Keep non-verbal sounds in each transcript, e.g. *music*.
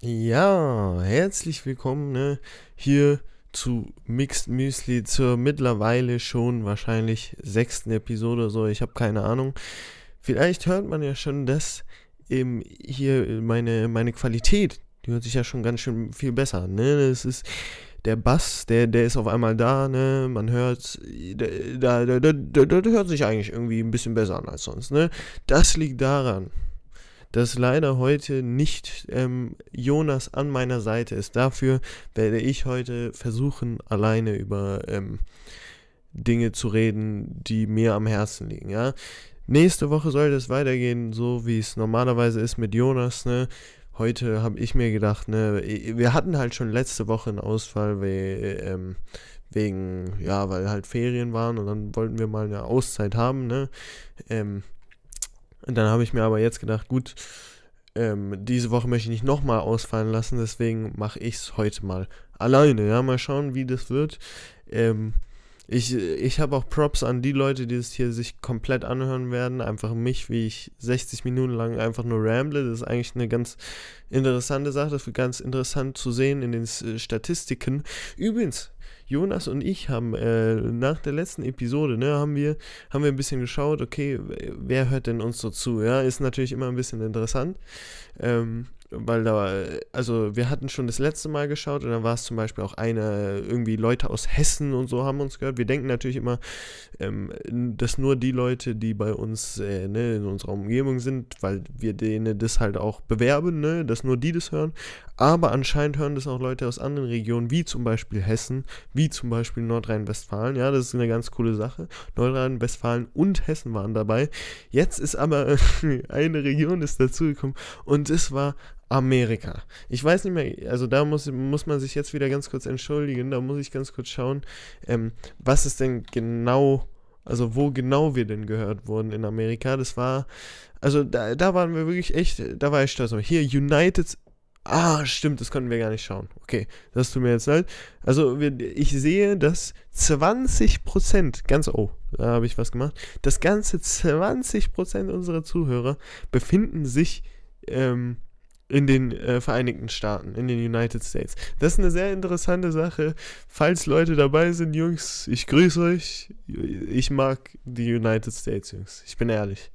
Ja, herzlich willkommen ne, hier zu Mixed Müsli zur mittlerweile schon wahrscheinlich sechsten Episode oder so. Ich habe keine Ahnung. Vielleicht hört man ja schon, dass eben hier meine, meine Qualität, die hört sich ja schon ganz schön viel besser an. Ne? Das ist der Bass, der, der ist auf einmal da, ne? Man hört, da, da, da, da, hört sich eigentlich irgendwie ein bisschen besser an als sonst, ne? Das liegt daran, dass leider heute nicht ähm, Jonas an meiner Seite ist. Dafür werde ich heute versuchen, alleine über ähm, Dinge zu reden, die mir am Herzen liegen, ja. Nächste Woche sollte es weitergehen, so wie es normalerweise ist mit Jonas, ne? Heute habe ich mir gedacht, ne, wir hatten halt schon letzte Woche einen Ausfall, we, ähm, wegen, ja, weil halt Ferien waren und dann wollten wir mal eine Auszeit haben, ne? Ähm, und dann habe ich mir aber jetzt gedacht, gut, ähm, diese Woche möchte ich nicht nochmal ausfallen lassen, deswegen mache ich es heute mal alleine. Ja, mal schauen, wie das wird. Ähm, ich, ich habe auch Props an die Leute, die es hier sich komplett anhören werden. Einfach mich, wie ich 60 Minuten lang einfach nur ramble. Das ist eigentlich eine ganz interessante Sache. Das wird ganz interessant zu sehen in den Statistiken. Übrigens, Jonas und ich haben äh, nach der letzten Episode, ne, haben wir, haben wir ein bisschen geschaut, okay, wer hört denn uns so zu? Ja, ist natürlich immer ein bisschen interessant. Ähm, weil da, also wir hatten schon das letzte Mal geschaut und dann war es zum Beispiel auch eine, irgendwie Leute aus Hessen und so haben uns gehört. Wir denken natürlich immer, ähm, dass nur die Leute, die bei uns äh, ne, in unserer Umgebung sind, weil wir denen das halt auch bewerben, ne, dass nur die das hören. Aber anscheinend hören das auch Leute aus anderen Regionen, wie zum Beispiel Hessen, wie zum Beispiel Nordrhein-Westfalen. Ja, das ist eine ganz coole Sache. Nordrhein-Westfalen und Hessen waren dabei. Jetzt ist aber *laughs* eine Region ist dazugekommen und es war Amerika. Ich weiß nicht mehr, also da muss, muss man sich jetzt wieder ganz kurz entschuldigen, da muss ich ganz kurz schauen, ähm, was ist denn genau, also wo genau wir denn gehört wurden in Amerika. Das war, also da, da waren wir wirklich echt, da war ich stolz. Hier, United, ah, stimmt, das konnten wir gar nicht schauen. Okay, das tut mir jetzt leid. Also wir, ich sehe, dass 20%, ganz, oh, da habe ich was gemacht, das ganze 20% unserer Zuhörer befinden sich, ähm, in den äh, Vereinigten Staaten, in den United States. Das ist eine sehr interessante Sache. Falls Leute dabei sind, Jungs, ich grüße euch. Ich mag die United States, Jungs. Ich bin ehrlich.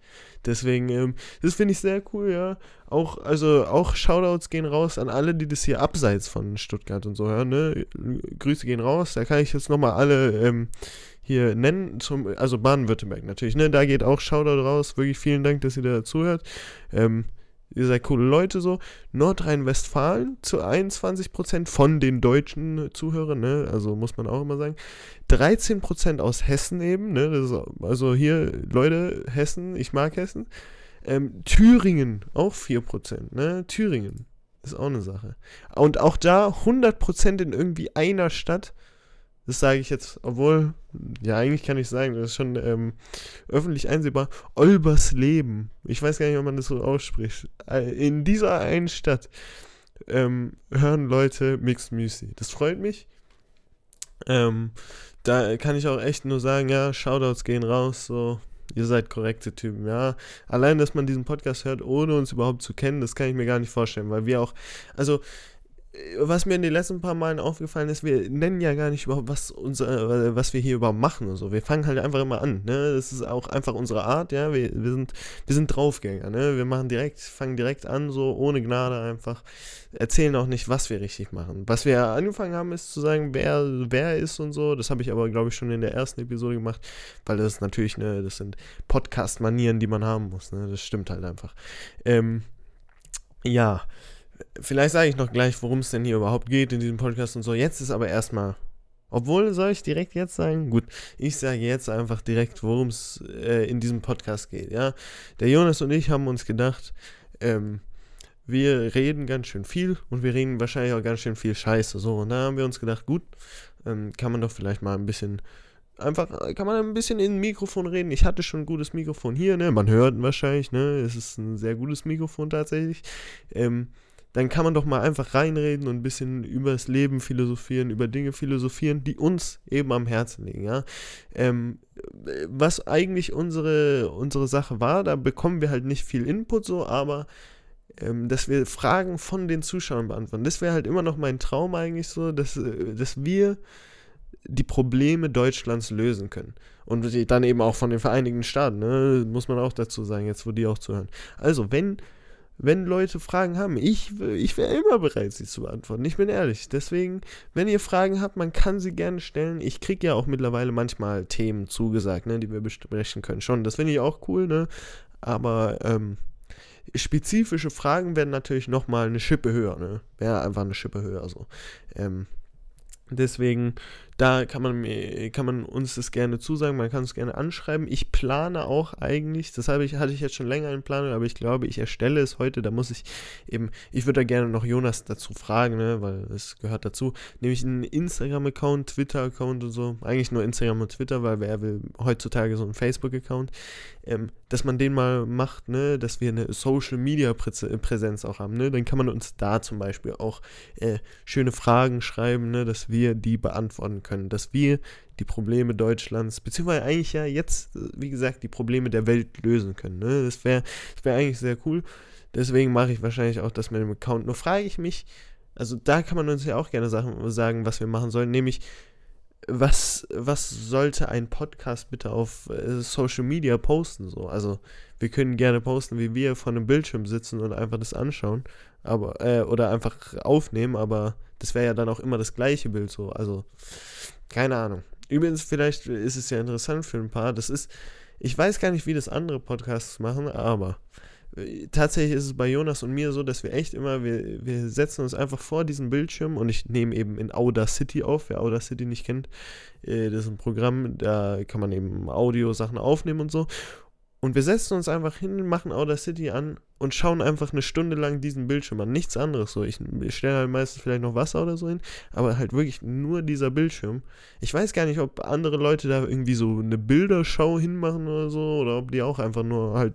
Deswegen, ähm, das finde ich sehr cool, ja. Auch, also auch Shoutouts gehen raus an alle, die das hier abseits von Stuttgart und so hören, ne? Grüße gehen raus. Da kann ich jetzt nochmal alle ähm, hier nennen, zum, also Baden-Württemberg natürlich, ne? Da geht auch Shoutout raus. Wirklich vielen Dank, dass ihr da zuhört. Ähm, ihr seid coole Leute so. Nordrhein-Westfalen zu 21% von den deutschen Zuhörern, ne? Also muss man auch immer sagen. 13% aus Hessen eben, ne? Ist, also hier, Leute, Hessen, ich mag Hessen. Ähm, Thüringen, auch 4%, ne? Thüringen ist auch eine Sache. Und auch da 100% in irgendwie einer Stadt. Das sage ich jetzt, obwohl, ja, eigentlich kann ich sagen, das ist schon ähm, öffentlich einsehbar. Olbersleben. Ich weiß gar nicht, ob man das so ausspricht. Äh, in dieser einen Stadt ähm, hören Leute Mixed Music. Das freut mich. Ähm, da kann ich auch echt nur sagen, ja, Shoutouts gehen raus, so, ihr seid korrekte Typen, ja. Allein, dass man diesen Podcast hört, ohne uns überhaupt zu kennen, das kann ich mir gar nicht vorstellen, weil wir auch, also was mir in den letzten paar Malen aufgefallen ist, wir nennen ja gar nicht überhaupt, was, unser, was wir hier überhaupt machen und so. Wir fangen halt einfach immer an. Ne? Das ist auch einfach unsere Art, ja. Wir, wir, sind, wir sind Draufgänger, ne? Wir machen direkt, fangen direkt an, so ohne Gnade einfach. Erzählen auch nicht, was wir richtig machen. Was wir angefangen haben, ist zu sagen, wer wer ist und so. Das habe ich aber, glaube ich, schon in der ersten Episode gemacht, weil das ist natürlich, ne, das sind Podcast-Manieren, die man haben muss. Ne? Das stimmt halt einfach. Ähm, ja vielleicht sage ich noch gleich, worum es denn hier überhaupt geht in diesem Podcast und so. Jetzt ist aber erstmal. Obwohl, soll ich direkt jetzt sagen? Gut, ich sage jetzt einfach direkt, worum es äh, in diesem Podcast geht, ja. Der Jonas und ich haben uns gedacht, ähm, wir reden ganz schön viel und wir reden wahrscheinlich auch ganz schön viel Scheiße. So, und da haben wir uns gedacht, gut, ähm, kann man doch vielleicht mal ein bisschen einfach, kann man ein bisschen in ein Mikrofon reden. Ich hatte schon ein gutes Mikrofon hier, ne? Man hört wahrscheinlich, ne? Es ist ein sehr gutes Mikrofon tatsächlich. Ähm, dann kann man doch mal einfach reinreden und ein bisschen über das Leben philosophieren, über Dinge philosophieren, die uns eben am Herzen liegen, ja. Ähm, was eigentlich unsere, unsere Sache war, da bekommen wir halt nicht viel Input so, aber ähm, dass wir Fragen von den Zuschauern beantworten. Das wäre halt immer noch mein Traum eigentlich so, dass, äh, dass wir die Probleme Deutschlands lösen können. Und dann eben auch von den Vereinigten Staaten, ne? muss man auch dazu sagen, jetzt wo die auch zuhören. Also, wenn, wenn Leute Fragen haben, ich, ich wäre immer bereit, sie zu beantworten. Ich bin ehrlich. Deswegen, wenn ihr Fragen habt, man kann sie gerne stellen. Ich kriege ja auch mittlerweile manchmal Themen zugesagt, ne, die wir besprechen können. Schon, das finde ich auch cool, ne? Aber ähm, spezifische Fragen werden natürlich nochmal eine Schippe höher, ne? Wäre einfach eine Schippe höher so. Ähm, deswegen da kann man, kann man uns das gerne zusagen, man kann es gerne anschreiben. Ich plane auch eigentlich, das habe ich, hatte ich jetzt schon länger in Planung, aber ich glaube, ich erstelle es heute. Da muss ich eben, ich würde da gerne noch Jonas dazu fragen, ne, weil es gehört dazu. Nämlich einen Instagram-Account, Twitter-Account und so. Eigentlich nur Instagram und Twitter, weil wer will heutzutage so einen Facebook-Account. Ähm, dass man den mal macht, ne, dass wir eine Social-Media-Präsenz auch haben, ne. Dann kann man uns da zum Beispiel auch äh, schöne Fragen schreiben, ne, dass wir die beantworten können, dass wir die Probleme Deutschlands, beziehungsweise eigentlich ja jetzt, wie gesagt, die Probleme der Welt lösen können. Ne? Das wäre das wär eigentlich sehr cool. Deswegen mache ich wahrscheinlich auch das mit dem Account. Nur frage ich mich, also da kann man uns ja auch gerne Sachen sagen, was wir machen sollen, nämlich was, was sollte ein Podcast bitte auf äh, Social Media posten? So? Also, wir können gerne posten, wie wir vor einem Bildschirm sitzen und einfach das anschauen, aber, äh, oder einfach aufnehmen, aber das wäre ja dann auch immer das gleiche Bild so. Also, keine Ahnung. Übrigens, vielleicht ist es ja interessant für ein paar. Das ist, ich weiß gar nicht, wie das andere Podcasts machen, aber äh, tatsächlich ist es bei Jonas und mir so, dass wir echt immer, wir, wir setzen uns einfach vor diesen Bildschirm und ich nehme eben in Audacity auf. Wer Audacity nicht kennt, äh, das ist ein Programm, da kann man eben Audio-Sachen aufnehmen und so. Und wir setzen uns einfach hin, machen Audacity an und schauen einfach eine Stunde lang diesen Bildschirm an. Nichts anderes so. Ich, ich stelle halt meistens vielleicht noch Wasser oder so hin, aber halt wirklich nur dieser Bildschirm. Ich weiß gar nicht, ob andere Leute da irgendwie so eine Bilderschau hinmachen oder so, oder ob die auch einfach nur halt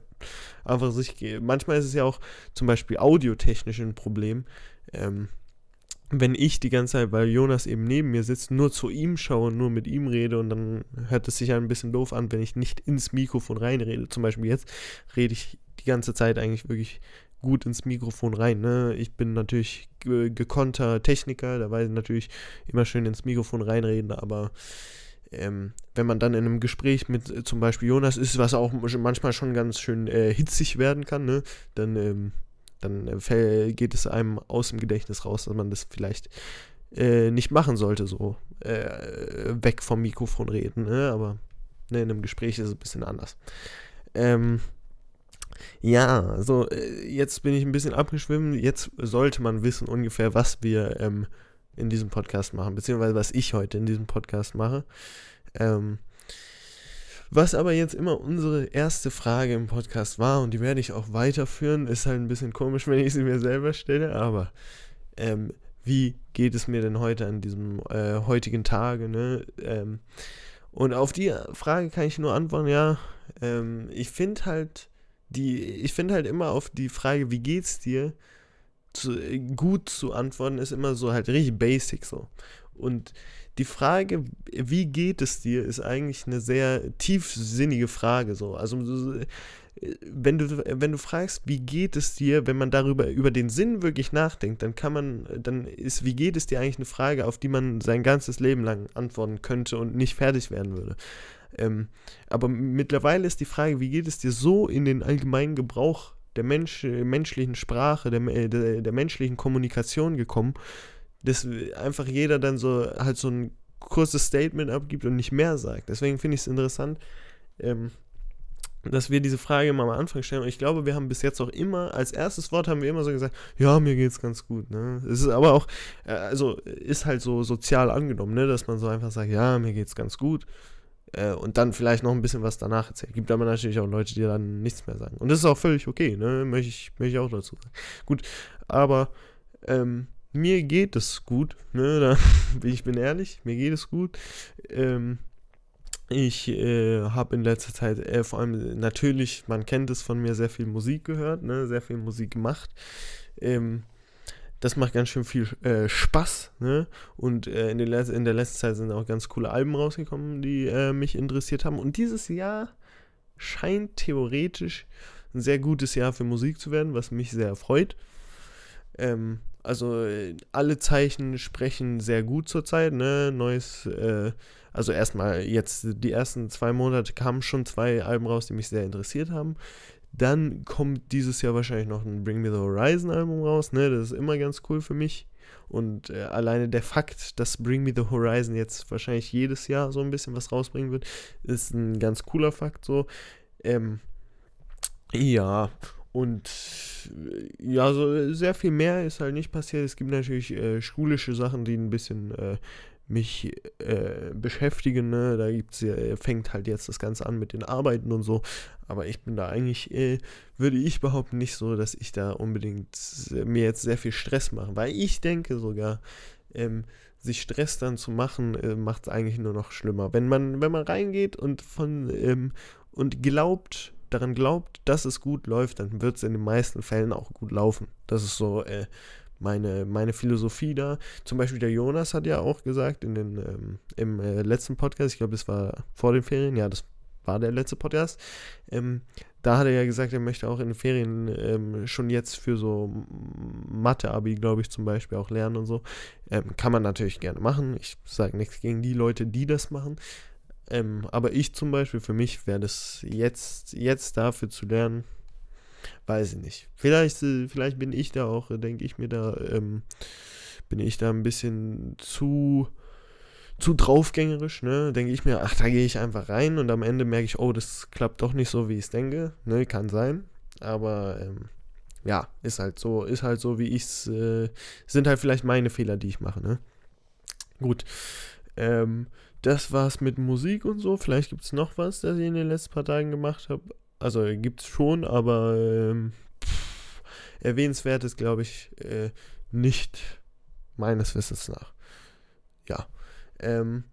einfach sich. Manchmal ist es ja auch zum Beispiel audiotechnisch ein Problem. Ähm, wenn ich die ganze Zeit, weil Jonas eben neben mir sitzt, nur zu ihm schaue und nur mit ihm rede und dann hört es sich ein bisschen doof an, wenn ich nicht ins Mikrofon reinrede. Zum Beispiel jetzt rede ich die ganze Zeit eigentlich wirklich gut ins Mikrofon rein. Ne? Ich bin natürlich gekonnter Techniker, da weiß ich natürlich immer schön ins Mikrofon reinreden, aber ähm, wenn man dann in einem Gespräch mit äh, zum Beispiel Jonas ist, was auch manchmal schon ganz schön äh, hitzig werden kann, ne? dann ähm, dann äh, geht es einem aus dem Gedächtnis raus, dass man das vielleicht äh, nicht machen sollte, so äh, weg vom Mikrofon reden. Ne? Aber ne, in einem Gespräch ist es ein bisschen anders. Ähm, ja, so äh, jetzt bin ich ein bisschen abgeschwimmen. Jetzt sollte man wissen ungefähr, was wir ähm, in diesem Podcast machen, beziehungsweise was ich heute in diesem Podcast mache. Ähm, was aber jetzt immer unsere erste Frage im Podcast war, und die werde ich auch weiterführen, ist halt ein bisschen komisch, *laughs* wenn ich sie mir selber stelle, aber ähm, wie geht es mir denn heute an diesem äh, heutigen Tage, ne? Ähm, und auf die Frage kann ich nur antworten, ja, ähm, ich finde halt die, ich finde halt immer auf die Frage, wie geht's dir, zu, gut zu antworten, ist immer so halt richtig basic so. Und die Frage, wie geht es dir, ist eigentlich eine sehr tiefsinnige Frage. So. Also wenn du, wenn du fragst, wie geht es dir, wenn man darüber über den Sinn wirklich nachdenkt, dann kann man, dann ist, wie geht es dir eigentlich eine Frage, auf die man sein ganzes Leben lang antworten könnte und nicht fertig werden würde. Ähm, aber mittlerweile ist die Frage, wie geht es dir so in den allgemeinen Gebrauch der Mensch, menschlichen Sprache, der, der, der menschlichen Kommunikation gekommen, dass einfach jeder dann so halt so ein kurzes Statement abgibt und nicht mehr sagt. Deswegen finde ich es interessant, ähm, dass wir diese Frage immer am Anfang stellen. Und ich glaube, wir haben bis jetzt auch immer, als erstes Wort haben wir immer so gesagt, ja, mir geht's ganz gut. Ne? Es ist aber auch, äh, also ist halt so sozial angenommen, ne? dass man so einfach sagt, ja, mir geht's ganz gut. Äh, und dann vielleicht noch ein bisschen was danach erzählt. Gibt aber natürlich auch Leute, die dann nichts mehr sagen. Und das ist auch völlig okay, ne? Möchte ich, möchte ich auch dazu sagen. Gut, aber ähm, mir geht es gut, ne, da, *laughs* ich bin ehrlich, mir geht es gut. Ähm, ich äh, habe in letzter Zeit äh, vor allem natürlich, man kennt es von mir, sehr viel Musik gehört, ne, sehr viel Musik gemacht. Ähm, das macht ganz schön viel äh, Spaß, ne? Und äh, in, der in der letzten Zeit sind auch ganz coole Alben rausgekommen, die äh, mich interessiert haben. Und dieses Jahr scheint theoretisch ein sehr gutes Jahr für Musik zu werden, was mich sehr freut. Ähm, also alle Zeichen sprechen sehr gut zurzeit, ne? Neues, äh, also erstmal jetzt die ersten zwei Monate kamen schon zwei Alben raus, die mich sehr interessiert haben. Dann kommt dieses Jahr wahrscheinlich noch ein Bring Me the Horizon Album raus, ne? Das ist immer ganz cool für mich. Und äh, alleine der Fakt, dass Bring Me the Horizon jetzt wahrscheinlich jedes Jahr so ein bisschen was rausbringen wird, ist ein ganz cooler Fakt so. Ähm, ja, und äh, ja, so sehr viel mehr ist halt nicht passiert. Es gibt natürlich äh, schulische Sachen, die ein bisschen äh, mich äh, beschäftigen. Ne? Da gibt's, äh, fängt halt jetzt das Ganze an mit den Arbeiten und so. Aber ich bin da eigentlich, äh, würde ich behaupten, nicht so, dass ich da unbedingt mir jetzt sehr viel Stress mache. Weil ich denke sogar, ähm, sich Stress dann zu machen, äh, macht es eigentlich nur noch schlimmer. Wenn man, wenn man reingeht und von ähm, und glaubt, daran glaubt, dass es gut läuft, dann wird es in den meisten Fällen auch gut laufen. Das ist so äh, meine, meine Philosophie da. Zum Beispiel der Jonas hat ja auch gesagt in den, ähm, im äh, letzten Podcast, ich glaube, es war vor den Ferien, ja, das war der letzte Podcast. Ähm, da hat er ja gesagt, er möchte auch in den Ferien ähm, schon jetzt für so Mathe-Abi, glaube ich, zum Beispiel auch lernen und so. Ähm, kann man natürlich gerne machen. Ich sage nichts gegen die Leute, die das machen. Ähm, aber ich zum Beispiel, für mich wäre das jetzt, jetzt dafür zu lernen, weiß ich nicht. Vielleicht, äh, vielleicht bin ich da auch, äh, denke ich mir da, ähm, bin ich da ein bisschen zu, zu draufgängerisch, ne? Denke ich mir, ach, da gehe ich einfach rein und am Ende merke ich, oh, das klappt doch nicht so, wie ich es denke. Ne, kann sein. Aber ähm, ja, ist halt so, ist halt so, wie ich es, äh, sind halt vielleicht meine Fehler, die ich mache, ne? Gut. Ähm, das war's mit Musik und so. Vielleicht gibt es noch was, das ich in den letzten paar Tagen gemacht habe. Also gibt es schon, aber ähm, pff, erwähnenswert ist, glaube ich, äh, nicht meines Wissens nach. Ja. Ähm,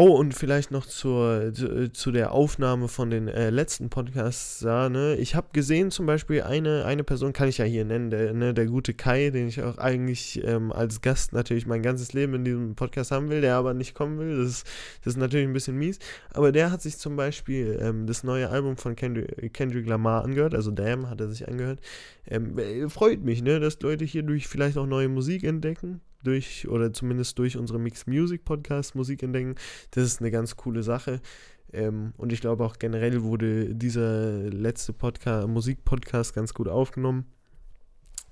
Oh, und vielleicht noch zur, zu, zu der Aufnahme von den äh, letzten Podcasts da, ne? Ich habe gesehen, zum Beispiel, eine, eine Person kann ich ja hier nennen, der, ne, der gute Kai, den ich auch eigentlich ähm, als Gast natürlich mein ganzes Leben in diesem Podcast haben will, der aber nicht kommen will. Das ist, das ist natürlich ein bisschen mies. Aber der hat sich zum Beispiel ähm, das neue Album von Kendrick, Kendrick Lamar angehört, also Damn hat er sich angehört. Ähm, äh, freut mich, ne, dass Leute hier durch vielleicht auch neue Musik entdecken durch, oder zumindest durch unsere Mixed Music Podcast Musik entdecken. Das ist eine ganz coole Sache. Ähm, und ich glaube auch generell wurde dieser letzte Podcast, Musik-Podcast ganz gut aufgenommen.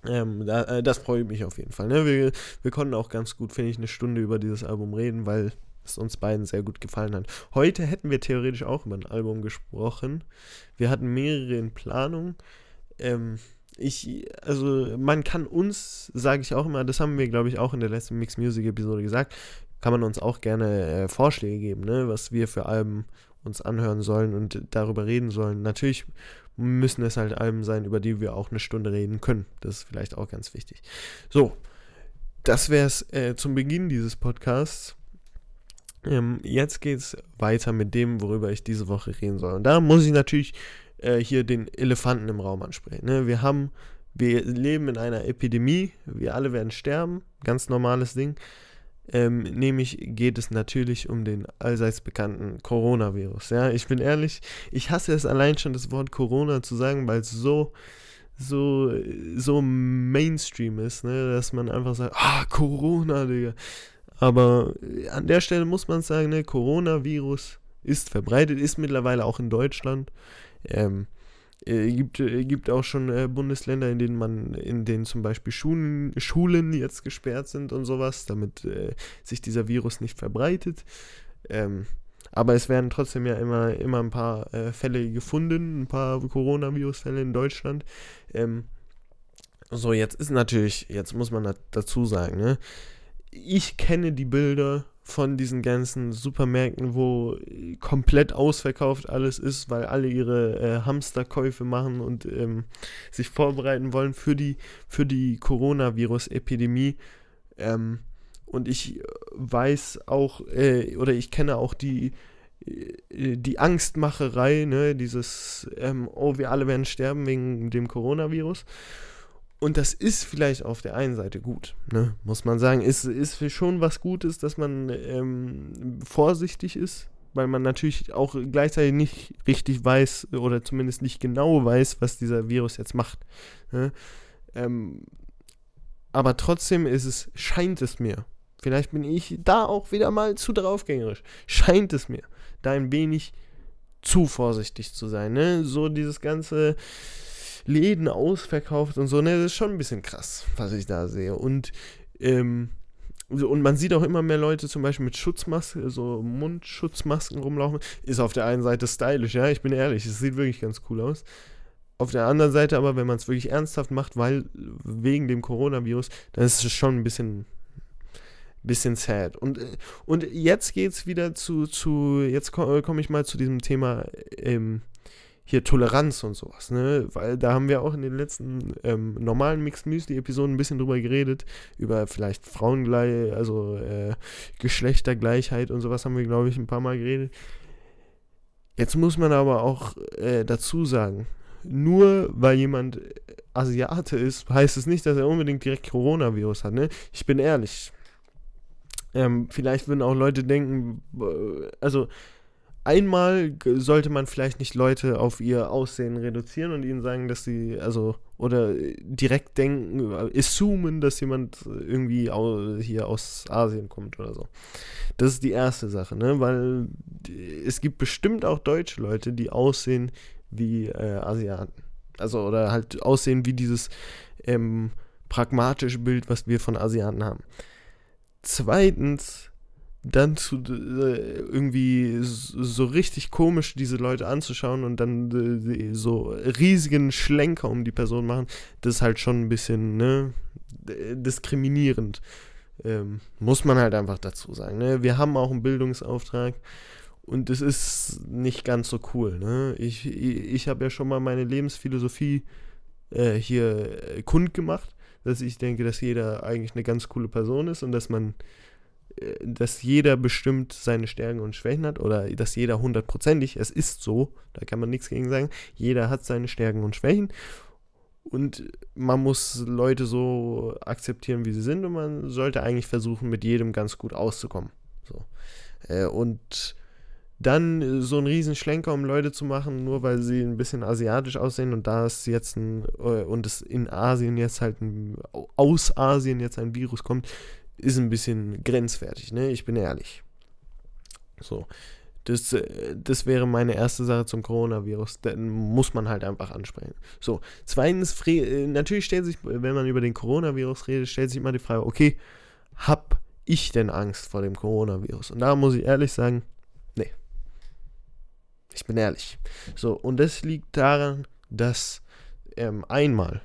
Ähm, da, äh, das freut mich auf jeden Fall. Ne? Wir, wir konnten auch ganz gut, finde ich, eine Stunde über dieses Album reden, weil es uns beiden sehr gut gefallen hat. Heute hätten wir theoretisch auch über ein Album gesprochen. Wir hatten mehrere in Planung. Ähm, ich, also man kann uns, sage ich auch immer, das haben wir, glaube ich, auch in der letzten Mixed Music Episode gesagt, kann man uns auch gerne äh, Vorschläge geben, ne, was wir für Alben uns anhören sollen und darüber reden sollen. Natürlich müssen es halt Alben sein, über die wir auch eine Stunde reden können. Das ist vielleicht auch ganz wichtig. So, das wäre es äh, zum Beginn dieses Podcasts. Ähm, jetzt geht es weiter mit dem, worüber ich diese Woche reden soll. Und da muss ich natürlich äh, hier den Elefanten im Raum ansprechen. Ne? Wir haben, wir leben in einer Epidemie, wir alle werden sterben, ganz normales Ding. Ähm, nämlich geht es natürlich um den allseits bekannten Coronavirus. Ja, ich bin ehrlich, ich hasse es allein schon, das Wort Corona zu sagen, weil es so, so, so Mainstream ist, ne, dass man einfach sagt, ah, Corona, Digga. Aber an der Stelle muss man sagen, ne, Coronavirus ist verbreitet, ist mittlerweile auch in Deutschland. Ähm, äh, gibt, äh, gibt auch schon äh, Bundesländer, in denen man, in denen zum Beispiel Schulen, Schulen jetzt gesperrt sind und sowas, damit äh, sich dieser Virus nicht verbreitet. Ähm, aber es werden trotzdem ja immer, immer ein paar Fälle gefunden, ein paar Coronavirus-Fälle in Deutschland. Ähm, so, jetzt ist natürlich, jetzt muss man dazu sagen, ne? Ich kenne die Bilder von diesen ganzen Supermärkten, wo komplett ausverkauft alles ist, weil alle ihre äh, Hamsterkäufe machen und ähm, sich vorbereiten wollen für die, für die Coronavirus-Epidemie. Ähm, und ich weiß auch, äh, oder ich kenne auch die, äh, die Angstmacherei, ne, dieses, ähm, oh, wir alle werden sterben wegen dem Coronavirus. Und das ist vielleicht auf der einen Seite gut, ne? muss man sagen. Ist, ist schon was Gutes, dass man ähm, vorsichtig ist weil man natürlich auch gleichzeitig nicht richtig weiß oder zumindest nicht genau weiß, was dieser Virus jetzt macht. Ne? Ähm, aber trotzdem ist es, scheint es mir, vielleicht bin ich da auch wieder mal zu draufgängerisch, scheint es mir, da ein wenig zu vorsichtig zu sein. Ne? So dieses ganze Läden ausverkauft und so, ne, das ist schon ein bisschen krass, was ich da sehe. Und ähm, und man sieht auch immer mehr Leute zum Beispiel mit Schutzmasken, so Mundschutzmasken rumlaufen. Ist auf der einen Seite stylisch, ja, ich bin ehrlich, es sieht wirklich ganz cool aus. Auf der anderen Seite aber, wenn man es wirklich ernsthaft macht, weil wegen dem Coronavirus, dann ist es schon ein bisschen, bisschen sad. Und, und jetzt geht's wieder zu, zu jetzt komme komm ich mal zu diesem Thema ähm, hier Toleranz und sowas, ne? Weil da haben wir auch in den letzten ähm, normalen Mixed Müsli-Episoden ein bisschen drüber geredet, über vielleicht Frauengleich, also äh, Geschlechtergleichheit und sowas haben wir, glaube ich, ein paar Mal geredet. Jetzt muss man aber auch äh, dazu sagen, nur weil jemand Asiate ist, heißt es nicht, dass er unbedingt direkt Coronavirus hat, ne? Ich bin ehrlich. Ähm, vielleicht würden auch Leute denken, äh, also einmal sollte man vielleicht nicht Leute auf ihr Aussehen reduzieren und ihnen sagen, dass sie, also, oder direkt denken, assumen, dass jemand irgendwie hier aus Asien kommt oder so. Das ist die erste Sache, ne? Weil es gibt bestimmt auch deutsche Leute, die aussehen wie äh, Asiaten. Also, oder halt aussehen wie dieses ähm, pragmatische Bild, was wir von Asiaten haben. Zweitens, dann zu äh, irgendwie so richtig komisch diese Leute anzuschauen und dann äh, so riesigen Schlenker um die Person machen, das ist halt schon ein bisschen ne, diskriminierend. Ähm, muss man halt einfach dazu sagen. Ne? Wir haben auch einen Bildungsauftrag und es ist nicht ganz so cool. Ne? Ich, ich, ich habe ja schon mal meine Lebensphilosophie äh, hier kundgemacht, dass ich denke, dass jeder eigentlich eine ganz coole Person ist und dass man dass jeder bestimmt seine Stärken und Schwächen hat oder dass jeder hundertprozentig, es ist so, da kann man nichts gegen sagen, jeder hat seine Stärken und Schwächen und man muss Leute so akzeptieren, wie sie sind und man sollte eigentlich versuchen, mit jedem ganz gut auszukommen. So. Äh, und dann so einen riesen Schlenker, um Leute zu machen, nur weil sie ein bisschen asiatisch aussehen und da ist jetzt ein, äh, und es in Asien jetzt halt ein, aus Asien jetzt ein Virus kommt, ist ein bisschen grenzwertig, ne? Ich bin ehrlich. So. Das, äh, das wäre meine erste Sache zum Coronavirus. Dann muss man halt einfach ansprechen. So. Zweitens, äh, natürlich stellt sich, wenn man über den Coronavirus redet, stellt sich immer die Frage, okay, hab ich denn Angst vor dem Coronavirus? Und da muss ich ehrlich sagen, nee. Ich bin ehrlich. So, und das liegt daran, dass ähm, einmal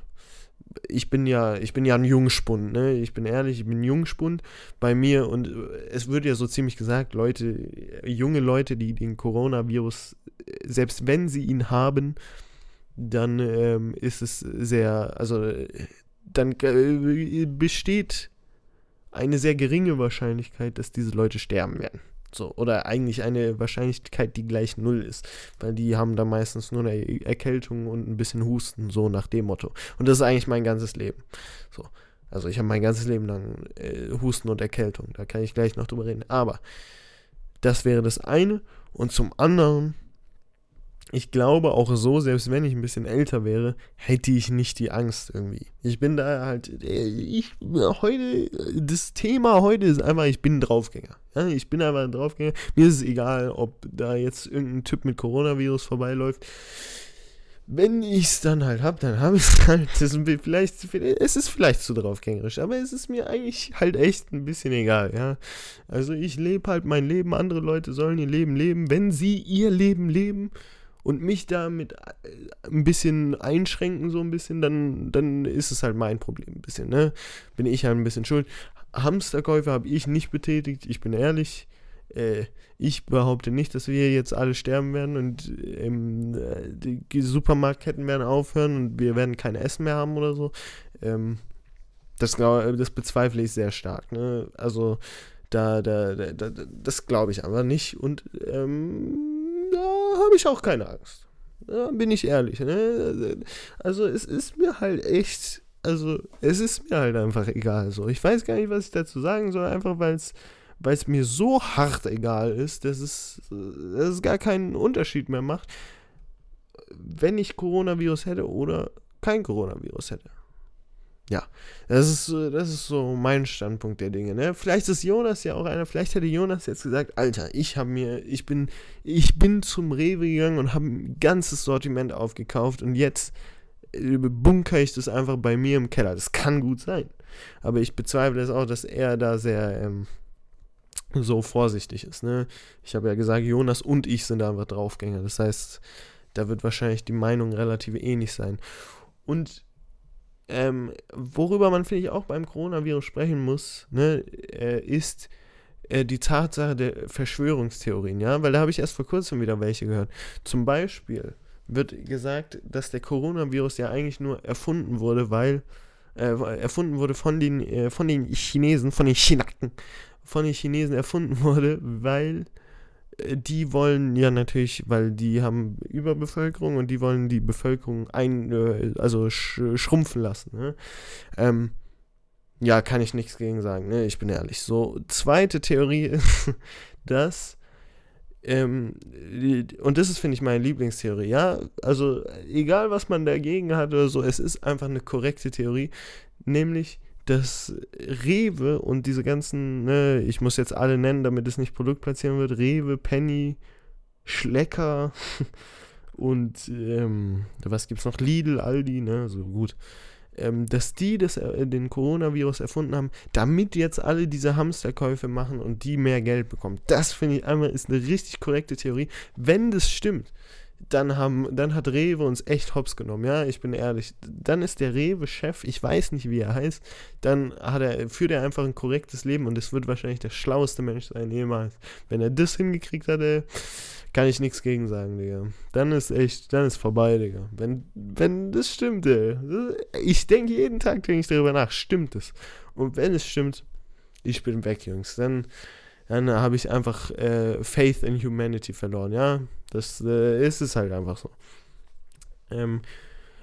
ich bin ja, ich bin ja ein Jungspund, ne? Ich bin ehrlich, ich bin ein Jungspund bei mir und äh, es wird ja so ziemlich gesagt, Leute, junge Leute, die den Coronavirus, selbst wenn sie ihn haben, dann ähm, ist es sehr, also dann äh, besteht eine sehr geringe Wahrscheinlichkeit, dass diese Leute sterben werden. So, oder eigentlich eine Wahrscheinlichkeit, die gleich null ist. Weil die haben da meistens nur eine Erkältung und ein bisschen Husten, so nach dem Motto. Und das ist eigentlich mein ganzes Leben. So. Also ich habe mein ganzes Leben lang äh, Husten und Erkältung. Da kann ich gleich noch drüber reden. Aber das wäre das eine. Und zum anderen ich glaube auch so, selbst wenn ich ein bisschen älter wäre, hätte ich nicht die Angst irgendwie. Ich bin da halt, äh, ich, heute, das Thema heute ist einfach, ich bin Draufgänger. Ja, ich bin einfach ein Draufgänger. Mir ist es egal, ob da jetzt irgendein Typ mit Coronavirus vorbeiläuft. Wenn ich es dann halt habe, dann habe ich *laughs* es halt. Das vielleicht, es ist vielleicht zu draufgängerisch, aber es ist mir eigentlich halt echt ein bisschen egal, ja. Also ich lebe halt mein Leben, andere Leute sollen ihr Leben leben. Wenn sie ihr Leben leben, und mich damit äh, ein bisschen einschränken, so ein bisschen, dann, dann ist es halt mein Problem ein bisschen, ne? Bin ich halt ein bisschen schuld. Hamsterkäufe habe ich nicht betätigt, ich bin ehrlich. Äh, ich behaupte nicht, dass wir jetzt alle sterben werden und ähm, die Supermarktketten werden aufhören und wir werden kein Essen mehr haben oder so. Ähm, das, das bezweifle ich sehr stark. Ne? Also da, da, da, da das glaube ich aber nicht. Und ähm, habe ich auch keine Angst. Da bin ich ehrlich. Ne? Also es ist mir halt echt, also es ist mir halt einfach egal. So, ich weiß gar nicht, was ich dazu sagen soll, einfach weil es weil es mir so hart egal ist, dass es, dass es gar keinen Unterschied mehr macht, wenn ich Coronavirus hätte oder kein Coronavirus hätte. Ja, das ist, das ist so mein Standpunkt der Dinge. Ne? Vielleicht ist Jonas ja auch einer, vielleicht hätte Jonas jetzt gesagt, Alter, ich habe mir, ich bin, ich bin zum Rewe gegangen und habe ein ganzes Sortiment aufgekauft und jetzt äh, bunker ich das einfach bei mir im Keller. Das kann gut sein. Aber ich bezweifle es auch, dass er da sehr ähm, so vorsichtig ist. Ne? Ich habe ja gesagt, Jonas und ich sind da einfach Draufgänger. Das heißt, da wird wahrscheinlich die Meinung relativ ähnlich sein. Und ähm, worüber man, finde ich, auch beim Coronavirus sprechen muss, ne, äh, ist äh, die Tatsache der Verschwörungstheorien, ja, weil da habe ich erst vor kurzem wieder welche gehört. Zum Beispiel wird gesagt, dass der Coronavirus ja eigentlich nur erfunden wurde, weil äh, erfunden wurde von den, äh, von den Chinesen, von den Chinaken, von den Chinesen erfunden *laughs* wurde, weil die wollen ja natürlich, weil die haben Überbevölkerung und die wollen die Bevölkerung ein, äh, also sch schrumpfen lassen. Ne? Ähm, ja, kann ich nichts gegen sagen, ne? ich bin ehrlich. So, zweite Theorie *laughs* ist, dass, ähm, und das ist, finde ich, meine Lieblingstheorie, ja, also egal, was man dagegen hat oder so, es ist einfach eine korrekte Theorie, nämlich, dass Rewe und diese ganzen, ne, ich muss jetzt alle nennen, damit es nicht Produkt platzieren wird, Rewe, Penny, Schlecker *laughs* und ähm, was gibt's noch? Lidl, Aldi, ne, so gut. Ähm, dass die das, äh, den Coronavirus erfunden haben, damit jetzt alle diese Hamsterkäufe machen und die mehr Geld bekommen. Das finde ich einmal ist eine richtig korrekte Theorie. Wenn das stimmt, dann, haben, dann hat Rewe uns echt hops genommen, ja, ich bin ehrlich. Dann ist der Rewe-Chef, ich weiß nicht, wie er heißt, dann hat er, führt er einfach ein korrektes Leben und es wird wahrscheinlich der schlaueste Mensch sein jemals. Wenn er das hingekriegt hatte, kann ich nichts gegen sagen, Digga. Dann ist echt, dann ist vorbei, Digga. Wenn, wenn das stimmt, ey. Ich denke jeden Tag, denke ich darüber nach, stimmt es. Und wenn es stimmt, ich bin weg, Jungs. Dann, dann habe ich einfach äh, Faith in Humanity verloren, ja. Das äh, ist es halt einfach so. Ähm,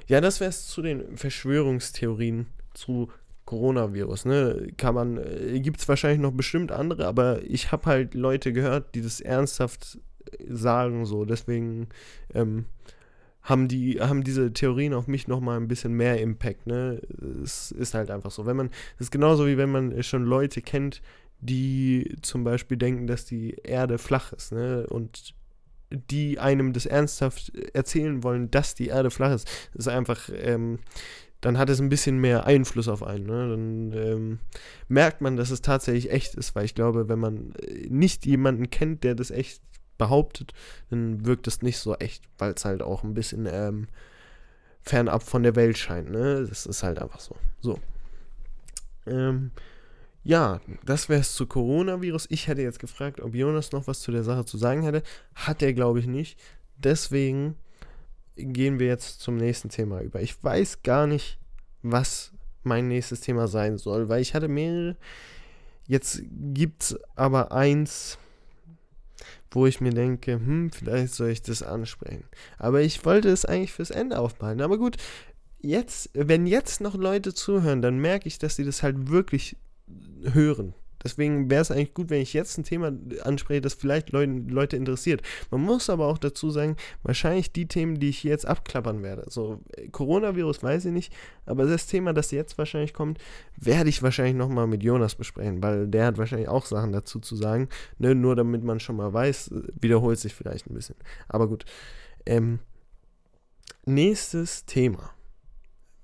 ja, das wäre es zu den Verschwörungstheorien zu Coronavirus. Ne? Kann man, äh, gibt es wahrscheinlich noch bestimmt andere, aber ich habe halt Leute gehört, die das ernsthaft sagen, so. Deswegen ähm, haben, die, haben diese Theorien auf mich nochmal ein bisschen mehr Impact. Ne? Es ist halt einfach so. Wenn man, es ist genauso wie wenn man schon Leute kennt, die zum Beispiel denken, dass die Erde flach ist. Ne? Und die einem das ernsthaft erzählen wollen, dass die Erde flach ist, ist einfach, ähm, dann hat es ein bisschen mehr Einfluss auf einen. Ne? Dann ähm, merkt man, dass es tatsächlich echt ist, weil ich glaube, wenn man äh, nicht jemanden kennt, der das echt behauptet, dann wirkt es nicht so echt, weil es halt auch ein bisschen ähm, fernab von der Welt scheint. Ne? Das ist halt einfach so. So. Ähm, ja, das wäre es zu Coronavirus. Ich hätte jetzt gefragt, ob Jonas noch was zu der Sache zu sagen hätte. Hat er, glaube ich, nicht. Deswegen gehen wir jetzt zum nächsten Thema über. Ich weiß gar nicht, was mein nächstes Thema sein soll, weil ich hatte mehrere. Jetzt gibt es aber eins, wo ich mir denke, hm, vielleicht soll ich das ansprechen. Aber ich wollte es eigentlich fürs Ende aufbehalten. Aber gut, jetzt, wenn jetzt noch Leute zuhören, dann merke ich, dass sie das halt wirklich hören. Deswegen wäre es eigentlich gut, wenn ich jetzt ein Thema anspreche, das vielleicht Leute, Leute interessiert. Man muss aber auch dazu sagen, wahrscheinlich die Themen, die ich jetzt abklappern werde. So, Coronavirus weiß ich nicht, aber das Thema, das jetzt wahrscheinlich kommt, werde ich wahrscheinlich nochmal mit Jonas besprechen, weil der hat wahrscheinlich auch Sachen dazu zu sagen. Ne? Nur damit man schon mal weiß, wiederholt sich vielleicht ein bisschen. Aber gut. Ähm, nächstes Thema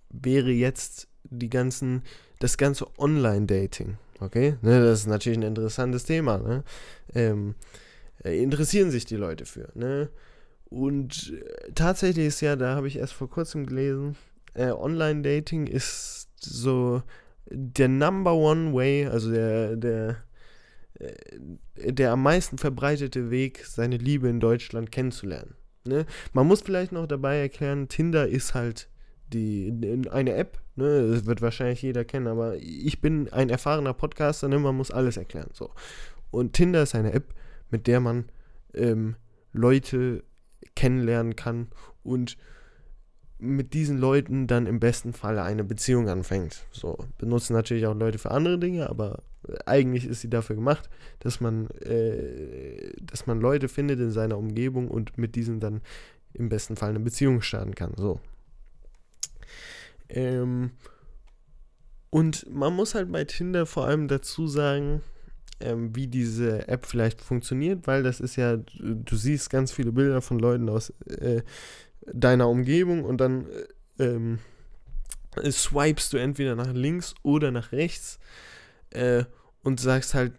wäre jetzt die ganzen das ganze Online-Dating. Okay, ne, das ist natürlich ein interessantes Thema. Ne? Ähm, äh, interessieren sich die Leute für. Ne? Und äh, tatsächlich ist ja, da habe ich erst vor kurzem gelesen, äh, Online-Dating ist so der Number One Way, also der, der, äh, der am meisten verbreitete Weg, seine Liebe in Deutschland kennenzulernen. Ne? Man muss vielleicht noch dabei erklären, Tinder ist halt die, eine App, ne, das wird wahrscheinlich jeder kennen, aber ich bin ein erfahrener Podcaster, ne, man muss alles erklären. So. Und Tinder ist eine App, mit der man ähm, Leute kennenlernen kann und mit diesen Leuten dann im besten Fall eine Beziehung anfängt. So, benutzen natürlich auch Leute für andere Dinge, aber eigentlich ist sie dafür gemacht, dass man, äh, dass man Leute findet in seiner Umgebung und mit diesen dann im besten Fall eine Beziehung starten kann. So. Ähm, und man muss halt bei Tinder vor allem dazu sagen, ähm, wie diese App vielleicht funktioniert, weil das ist ja, du siehst ganz viele Bilder von Leuten aus äh, deiner Umgebung und dann äh, ähm, swipest du entweder nach links oder nach rechts äh, und sagst halt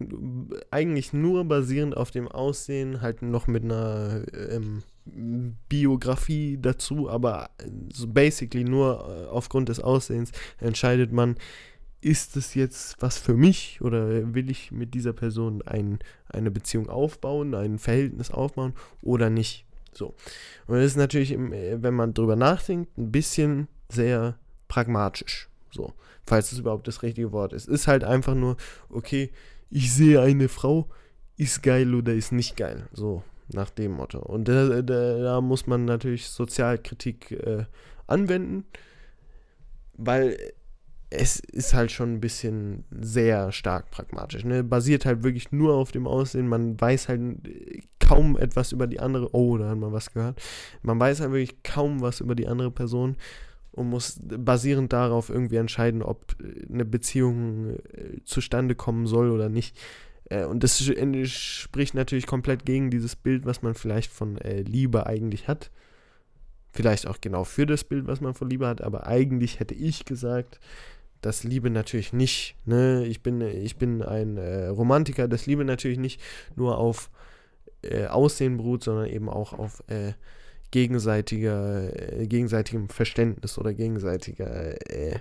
eigentlich nur basierend auf dem Aussehen, halt noch mit einer ähm, Biografie dazu, aber so basically nur äh, aufgrund des Aussehens entscheidet man, ist es jetzt was für mich oder will ich mit dieser Person ein, eine Beziehung aufbauen, ein Verhältnis aufbauen oder nicht. So. Und das ist natürlich, äh, wenn man drüber nachdenkt, ein bisschen sehr pragmatisch. So, falls es überhaupt das richtige Wort ist. Ist halt einfach nur, okay, ich sehe eine Frau, ist geil oder ist nicht geil. So, nach dem Motto. Und da, da, da muss man natürlich Sozialkritik äh, anwenden, weil es ist halt schon ein bisschen sehr stark pragmatisch. Ne? Basiert halt wirklich nur auf dem Aussehen. Man weiß halt kaum etwas über die andere. Oh, da hat man was gehört. Man weiß halt wirklich kaum was über die andere Person und muss basierend darauf irgendwie entscheiden, ob eine Beziehung äh, zustande kommen soll oder nicht. Äh, und das spricht natürlich komplett gegen dieses Bild, was man vielleicht von äh, Liebe eigentlich hat. Vielleicht auch genau für das Bild, was man von Liebe hat, aber eigentlich hätte ich gesagt, dass Liebe natürlich nicht, ne, ich bin, ich bin ein äh, Romantiker, dass Liebe natürlich nicht nur auf äh, Aussehen beruht, sondern eben auch auf äh, gegenseitiger, äh, gegenseitigem Verständnis oder gegenseitiger äh,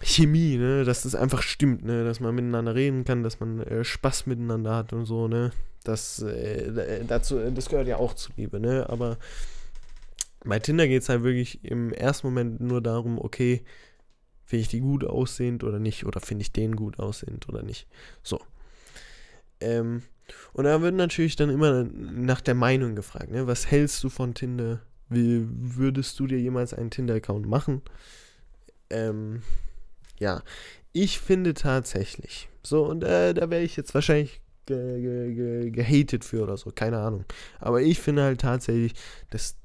Chemie, ne, dass das einfach stimmt, ne, dass man miteinander reden kann, dass man äh, Spaß miteinander hat und so, ne, das, dazu, das gehört ja auch zu Liebe, ne, aber bei Tinder geht es halt wirklich im ersten Moment nur darum, okay, Finde ich die gut aussehend oder nicht? Oder finde ich den gut aussehend oder nicht? So. Ähm, und da wird natürlich dann immer nach der Meinung gefragt. Ne? Was hältst du von Tinder? Wie würdest du dir jemals einen Tinder-Account machen? Ähm, ja, ich finde tatsächlich. So, und äh, da wäre ich jetzt wahrscheinlich ge ge ge für oder so, keine Ahnung. Aber ich finde halt tatsächlich, dass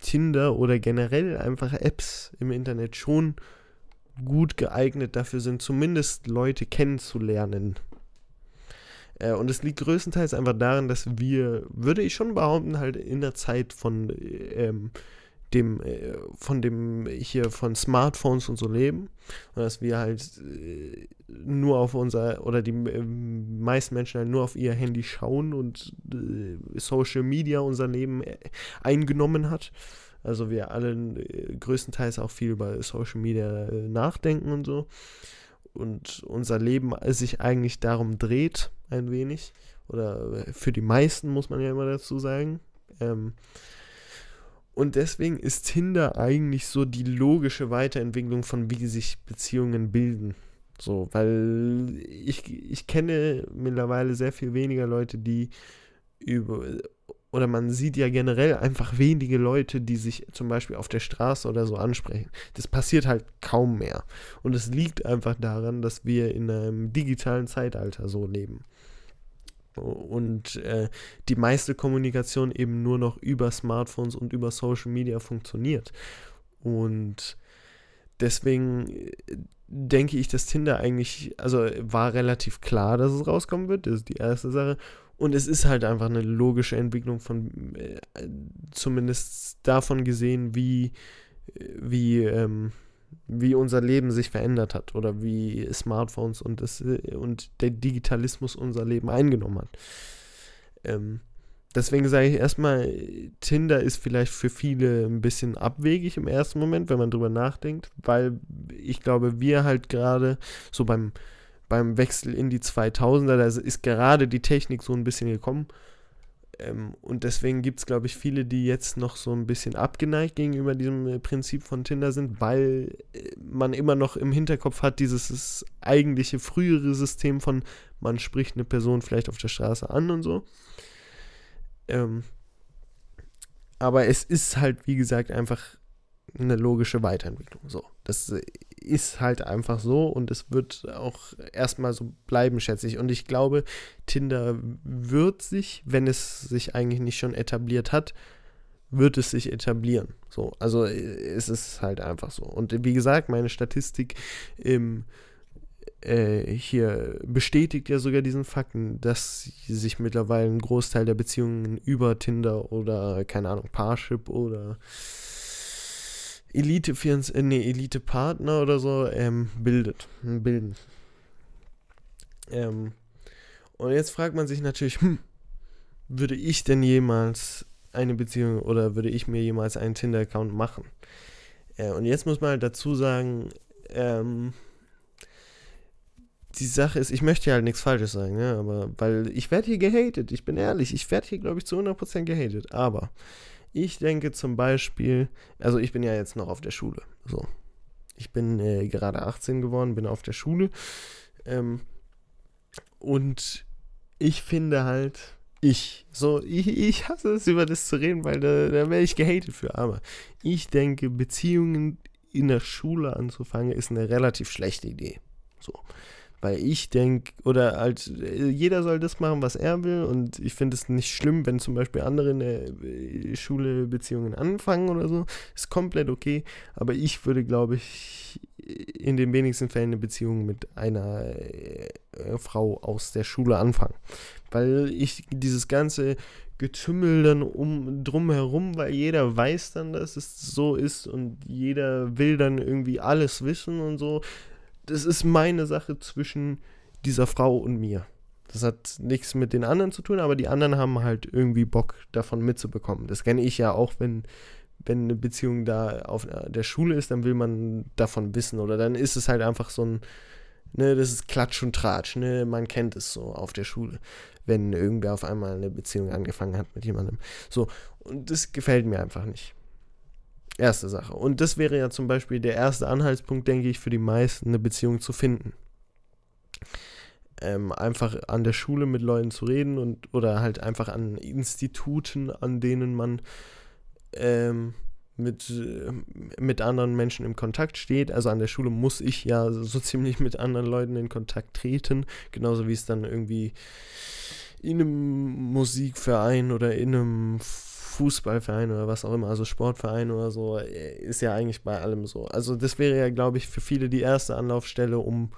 Tinder oder generell einfach Apps im Internet schon gut geeignet dafür sind, zumindest Leute kennenzulernen. Äh, und es liegt größtenteils einfach daran, dass wir, würde ich schon behaupten, halt in der Zeit von ähm, dem, äh, von dem hier von Smartphones und so leben. Und dass wir halt äh, nur auf unser, oder die äh, meisten Menschen halt nur auf ihr Handy schauen und äh, Social Media unser Leben äh, eingenommen hat. Also wir alle größtenteils auch viel über Social Media nachdenken und so. Und unser Leben sich eigentlich darum dreht, ein wenig. Oder für die meisten muss man ja immer dazu sagen. Ähm, und deswegen ist Tinder eigentlich so die logische Weiterentwicklung von wie sich Beziehungen bilden. So, weil ich, ich kenne mittlerweile sehr viel weniger Leute, die über oder man sieht ja generell einfach wenige Leute, die sich zum Beispiel auf der Straße oder so ansprechen. Das passiert halt kaum mehr. Und es liegt einfach daran, dass wir in einem digitalen Zeitalter so leben. Und äh, die meiste Kommunikation eben nur noch über Smartphones und über Social Media funktioniert. Und deswegen äh, denke ich, dass Tinder eigentlich, also war relativ klar, dass es rauskommen wird. Das ist die erste Sache. Und es ist halt einfach eine logische Entwicklung von, äh, zumindest davon gesehen, wie, wie, ähm, wie unser Leben sich verändert hat oder wie Smartphones und, das, und der Digitalismus unser Leben eingenommen hat. Ähm, deswegen sage ich erstmal, Tinder ist vielleicht für viele ein bisschen abwegig im ersten Moment, wenn man drüber nachdenkt, weil ich glaube, wir halt gerade so beim beim Wechsel in die 2000er, da ist gerade die Technik so ein bisschen gekommen. Ähm, und deswegen gibt es, glaube ich, viele, die jetzt noch so ein bisschen abgeneigt gegenüber diesem äh, Prinzip von Tinder sind, weil äh, man immer noch im Hinterkopf hat, dieses eigentliche frühere System von, man spricht eine Person vielleicht auf der Straße an und so. Ähm, aber es ist halt, wie gesagt, einfach eine logische Weiterentwicklung. So, das ist halt einfach so und es wird auch erstmal so bleiben, schätze ich. Und ich glaube, Tinder wird sich, wenn es sich eigentlich nicht schon etabliert hat, wird es sich etablieren. So, also es ist halt einfach so. Und wie gesagt, meine Statistik im äh, hier bestätigt ja sogar diesen Fakten, dass sich mittlerweile ein Großteil der Beziehungen über Tinder oder, keine Ahnung, Parship oder Elite, äh, nee, Elite Partner oder so ähm, bildet, bilden. Ähm, und jetzt fragt man sich natürlich, hm, würde ich denn jemals eine Beziehung oder würde ich mir jemals einen Tinder-Account machen? Äh, und jetzt muss man halt dazu sagen, ähm, die Sache ist, ich möchte halt nichts Falsches sagen, ja, aber weil ich werde hier gehatet, ich bin ehrlich, ich werde hier, glaube ich, zu 100% gehatet, aber ich denke zum Beispiel, also ich bin ja jetzt noch auf der Schule, so. Ich bin äh, gerade 18 geworden, bin auf der Schule ähm, und ich finde halt, ich, so, ich, ich hasse es, über das zu reden, weil da, da wäre ich gehatet für, aber ich denke, Beziehungen in der Schule anzufangen, ist eine relativ schlechte Idee. So. Weil ich denke, oder halt, jeder soll das machen, was er will. Und ich finde es nicht schlimm, wenn zum Beispiel andere in der äh, Schule Beziehungen anfangen oder so. Ist komplett okay. Aber ich würde, glaube ich, in den wenigsten Fällen eine Beziehung mit einer äh, Frau aus der Schule anfangen. Weil ich dieses ganze Getümmel dann um drumherum, weil jeder weiß dann, dass es so ist und jeder will dann irgendwie alles wissen und so das ist meine Sache zwischen dieser Frau und mir. Das hat nichts mit den anderen zu tun, aber die anderen haben halt irgendwie Bock davon mitzubekommen. Das kenne ich ja auch, wenn, wenn eine Beziehung da auf der Schule ist, dann will man davon wissen. Oder dann ist es halt einfach so ein, ne, das ist Klatsch und Tratsch, ne, man kennt es so auf der Schule, wenn irgendwer auf einmal eine Beziehung angefangen hat mit jemandem. So, und das gefällt mir einfach nicht. Erste Sache. Und das wäre ja zum Beispiel der erste Anhaltspunkt, denke ich, für die meisten, eine Beziehung zu finden. Ähm, einfach an der Schule mit Leuten zu reden und oder halt einfach an Instituten, an denen man ähm, mit, äh, mit anderen Menschen im Kontakt steht. Also an der Schule muss ich ja so *laughs* ziemlich mit anderen Leuten in Kontakt treten, genauso wie es dann irgendwie in einem Musikverein oder in einem Fußballverein oder was auch immer, also Sportverein oder so, äh, ist ja eigentlich bei allem so. Also das wäre ja, glaube ich, für viele die erste Anlaufstelle, um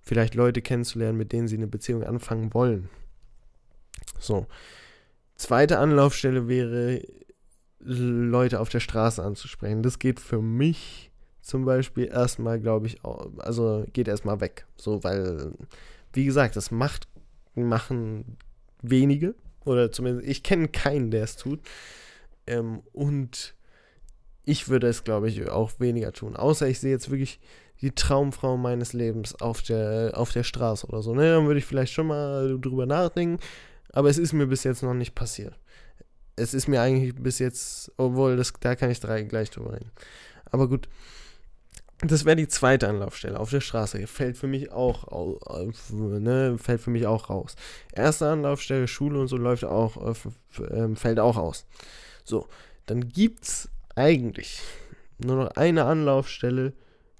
vielleicht Leute kennenzulernen, mit denen sie eine Beziehung anfangen wollen. So. Zweite Anlaufstelle wäre, Leute auf der Straße anzusprechen. Das geht für mich zum Beispiel erstmal, glaube ich, also geht erstmal weg. So, weil, wie gesagt, das macht, machen wenige. Oder zumindest, ich kenne keinen, der es tut. Ähm, und ich würde es, glaube ich, auch weniger tun. Außer ich sehe jetzt wirklich die Traumfrau meines Lebens auf der, auf der Straße oder so. Ne? Dann würde ich vielleicht schon mal drüber nachdenken. Aber es ist mir bis jetzt noch nicht passiert. Es ist mir eigentlich bis jetzt, obwohl, das, da kann ich drei gleich drüber reden. Aber gut, das wäre die zweite Anlaufstelle auf der Straße. Fällt für mich auch, ne, fällt für mich auch raus. Erste Anlaufstelle, Schule und so läuft auch, äh, fällt auch aus. So, dann gibt's eigentlich nur noch eine Anlaufstelle,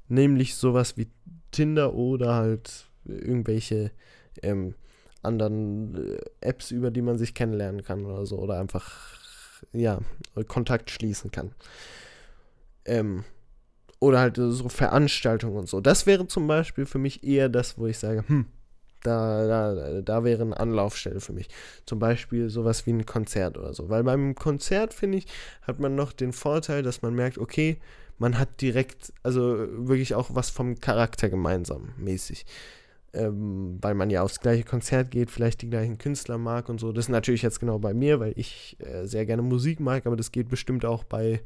nämlich sowas wie Tinder oder halt irgendwelche ähm, anderen äh, Apps, über die man sich kennenlernen kann oder so, oder einfach, ja, Kontakt schließen kann. Ähm, oder halt so Veranstaltungen und so. Das wäre zum Beispiel für mich eher das, wo ich sage, hm, da, da, da wäre eine Anlaufstelle für mich. Zum Beispiel sowas wie ein Konzert oder so. Weil beim Konzert, finde ich, hat man noch den Vorteil, dass man merkt, okay, man hat direkt, also wirklich auch was vom Charakter gemeinsam mäßig. Ähm, weil man ja aufs gleiche Konzert geht, vielleicht die gleichen Künstler mag und so. Das ist natürlich jetzt genau bei mir, weil ich äh, sehr gerne Musik mag, aber das geht bestimmt auch bei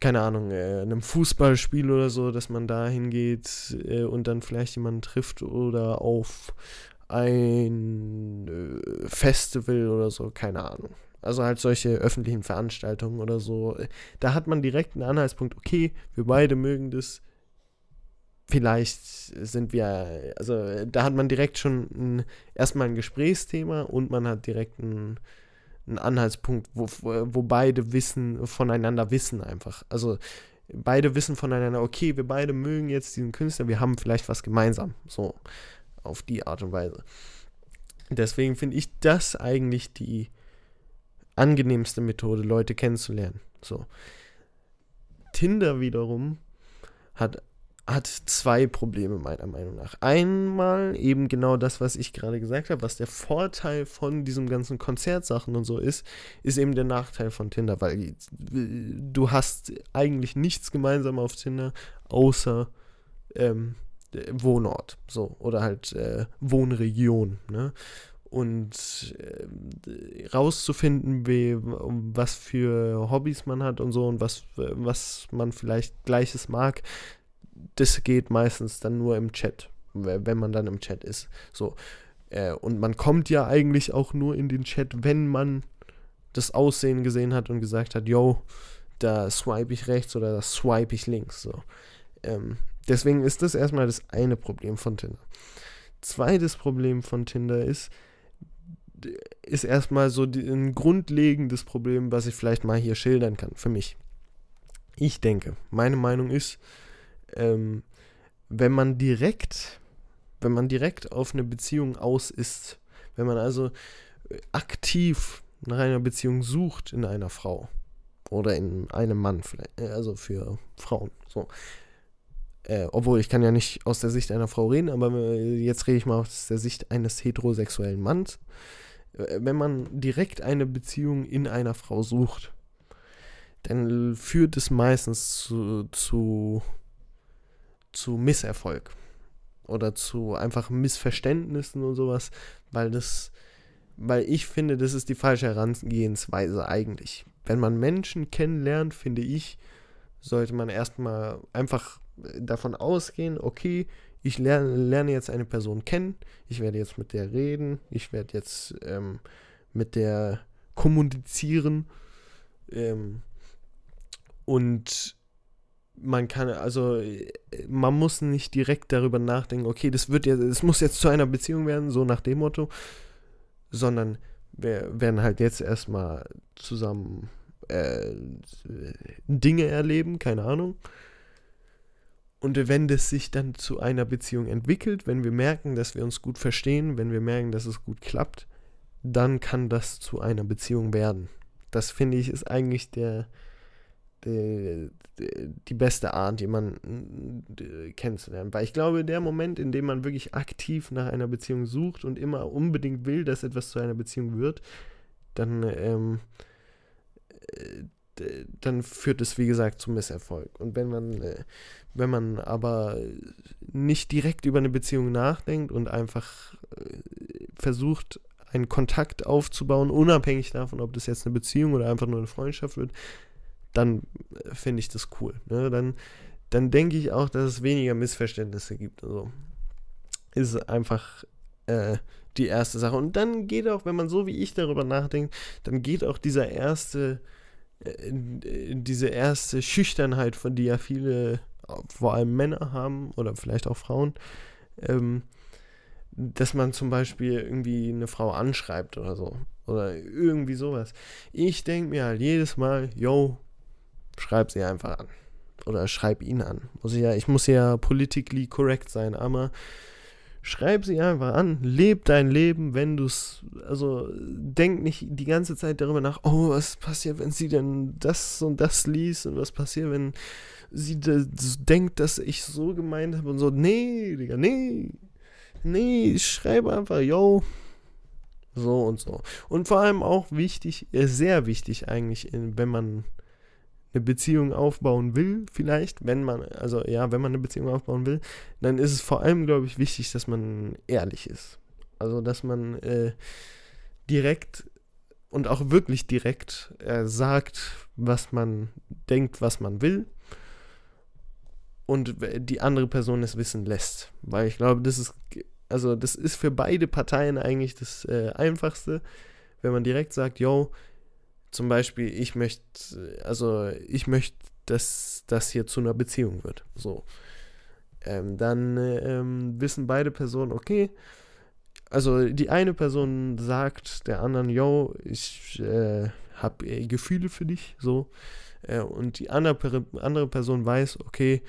keine Ahnung, äh, einem Fußballspiel oder so, dass man da hingeht äh, und dann vielleicht jemanden trifft oder auf ein äh, Festival oder so, keine Ahnung. Also halt solche öffentlichen Veranstaltungen oder so. Da hat man direkt einen Anhaltspunkt, okay, wir beide mögen das. Vielleicht sind wir, also da hat man direkt schon ein, erstmal ein Gesprächsthema und man hat direkt ein, ein Anhaltspunkt, wo, wo beide wissen, voneinander wissen einfach. Also beide wissen voneinander, okay, wir beide mögen jetzt diesen Künstler, wir haben vielleicht was gemeinsam. So, auf die Art und Weise. Deswegen finde ich das eigentlich die angenehmste Methode, Leute kennenzulernen. So. Tinder wiederum hat hat zwei Probleme meiner Meinung nach. Einmal eben genau das, was ich gerade gesagt habe, was der Vorteil von diesem ganzen Konzertsachen und so ist, ist eben der Nachteil von Tinder, weil du hast eigentlich nichts gemeinsam auf Tinder, außer ähm, Wohnort, so, oder halt äh, Wohnregion, ne? Und äh, rauszufinden, wie, was für Hobbys man hat und so und was, was man vielleicht Gleiches mag, das geht meistens dann nur im Chat, wenn man dann im Chat ist. So. Äh, und man kommt ja eigentlich auch nur in den Chat, wenn man das Aussehen gesehen hat und gesagt hat, yo, da swipe ich rechts oder da swipe ich links. So. Ähm, deswegen ist das erstmal das eine Problem von Tinder. Zweites Problem von Tinder ist, ist erstmal so die, ein grundlegendes Problem, was ich vielleicht mal hier schildern kann, für mich. Ich denke, meine Meinung ist, ähm, wenn man direkt, wenn man direkt auf eine Beziehung aus ist, wenn man also äh, aktiv nach einer Beziehung sucht in einer Frau oder in einem Mann, äh, also für Frauen, so. Äh, obwohl ich kann ja nicht aus der Sicht einer Frau reden, aber äh, jetzt rede ich mal aus der Sicht eines heterosexuellen Manns. Wenn man direkt eine Beziehung in einer Frau sucht, dann führt es meistens zu, zu zu Misserfolg oder zu einfach Missverständnissen und sowas, weil das, weil ich finde, das ist die falsche Herangehensweise eigentlich. Wenn man Menschen kennenlernt, finde ich, sollte man erstmal einfach davon ausgehen, okay, ich lerne, lerne jetzt eine Person kennen, ich werde jetzt mit der reden, ich werde jetzt ähm, mit der kommunizieren ähm, und man kann, also man muss nicht direkt darüber nachdenken, okay, das wird jetzt, es muss jetzt zu einer Beziehung werden, so nach dem Motto, sondern wir werden halt jetzt erstmal zusammen äh, Dinge erleben, keine Ahnung. Und wenn das sich dann zu einer Beziehung entwickelt, wenn wir merken, dass wir uns gut verstehen, wenn wir merken, dass es gut klappt, dann kann das zu einer Beziehung werden. Das finde ich ist eigentlich der, die, beste Art, jemanden kennenzulernen. Weil ich glaube, der Moment, in dem man wirklich aktiv nach einer Beziehung sucht und immer unbedingt will, dass etwas zu einer Beziehung wird, dann, ähm, äh, dann führt es, wie gesagt, zum Misserfolg. Und wenn man, äh, wenn man aber nicht direkt über eine Beziehung nachdenkt und einfach äh, versucht, einen Kontakt aufzubauen, unabhängig davon, ob das jetzt eine Beziehung oder einfach nur eine Freundschaft wird, dann äh, finde ich das cool. Ne? Dann, dann denke ich auch, dass es weniger Missverständnisse gibt. Also ist einfach äh, die erste Sache. Und dann geht auch, wenn man so wie ich darüber nachdenkt, dann geht auch dieser erste, äh, diese erste Schüchternheit, von die ja viele, vor allem Männer haben oder vielleicht auch Frauen, ähm, dass man zum Beispiel irgendwie eine Frau anschreibt oder so. Oder irgendwie sowas. Ich denke mir halt jedes Mal, yo, schreib sie einfach an. Oder schreib ihn an. Muss ich, ja, ich muss ja politically correct sein, aber schreib sie einfach an. Leb dein Leben, wenn du es. Also denk nicht die ganze Zeit darüber nach, oh, was passiert, wenn sie denn das und das liest und was passiert, wenn sie denkt, dass ich so gemeint habe und so. Nee, Digga, nee. Nee, ich schreibe einfach, yo, so und so. Und vor allem auch wichtig, äh, sehr wichtig eigentlich, wenn man eine Beziehung aufbauen will, vielleicht, wenn man, also ja, wenn man eine Beziehung aufbauen will, dann ist es vor allem, glaube ich, wichtig, dass man ehrlich ist. Also, dass man äh, direkt und auch wirklich direkt äh, sagt, was man denkt, was man will und die andere Person es wissen lässt. Weil ich glaube, das ist, also das ist für beide Parteien eigentlich das äh, Einfachste, wenn man direkt sagt, yo, zum Beispiel, ich möchte, also ich möchte, dass das hier zu einer Beziehung wird. So. Ähm, dann ähm, wissen beide Personen, okay, also die eine Person sagt der anderen, yo, ich äh, habe äh, Gefühle für dich, so. äh, und die andere, andere Person weiß, okay,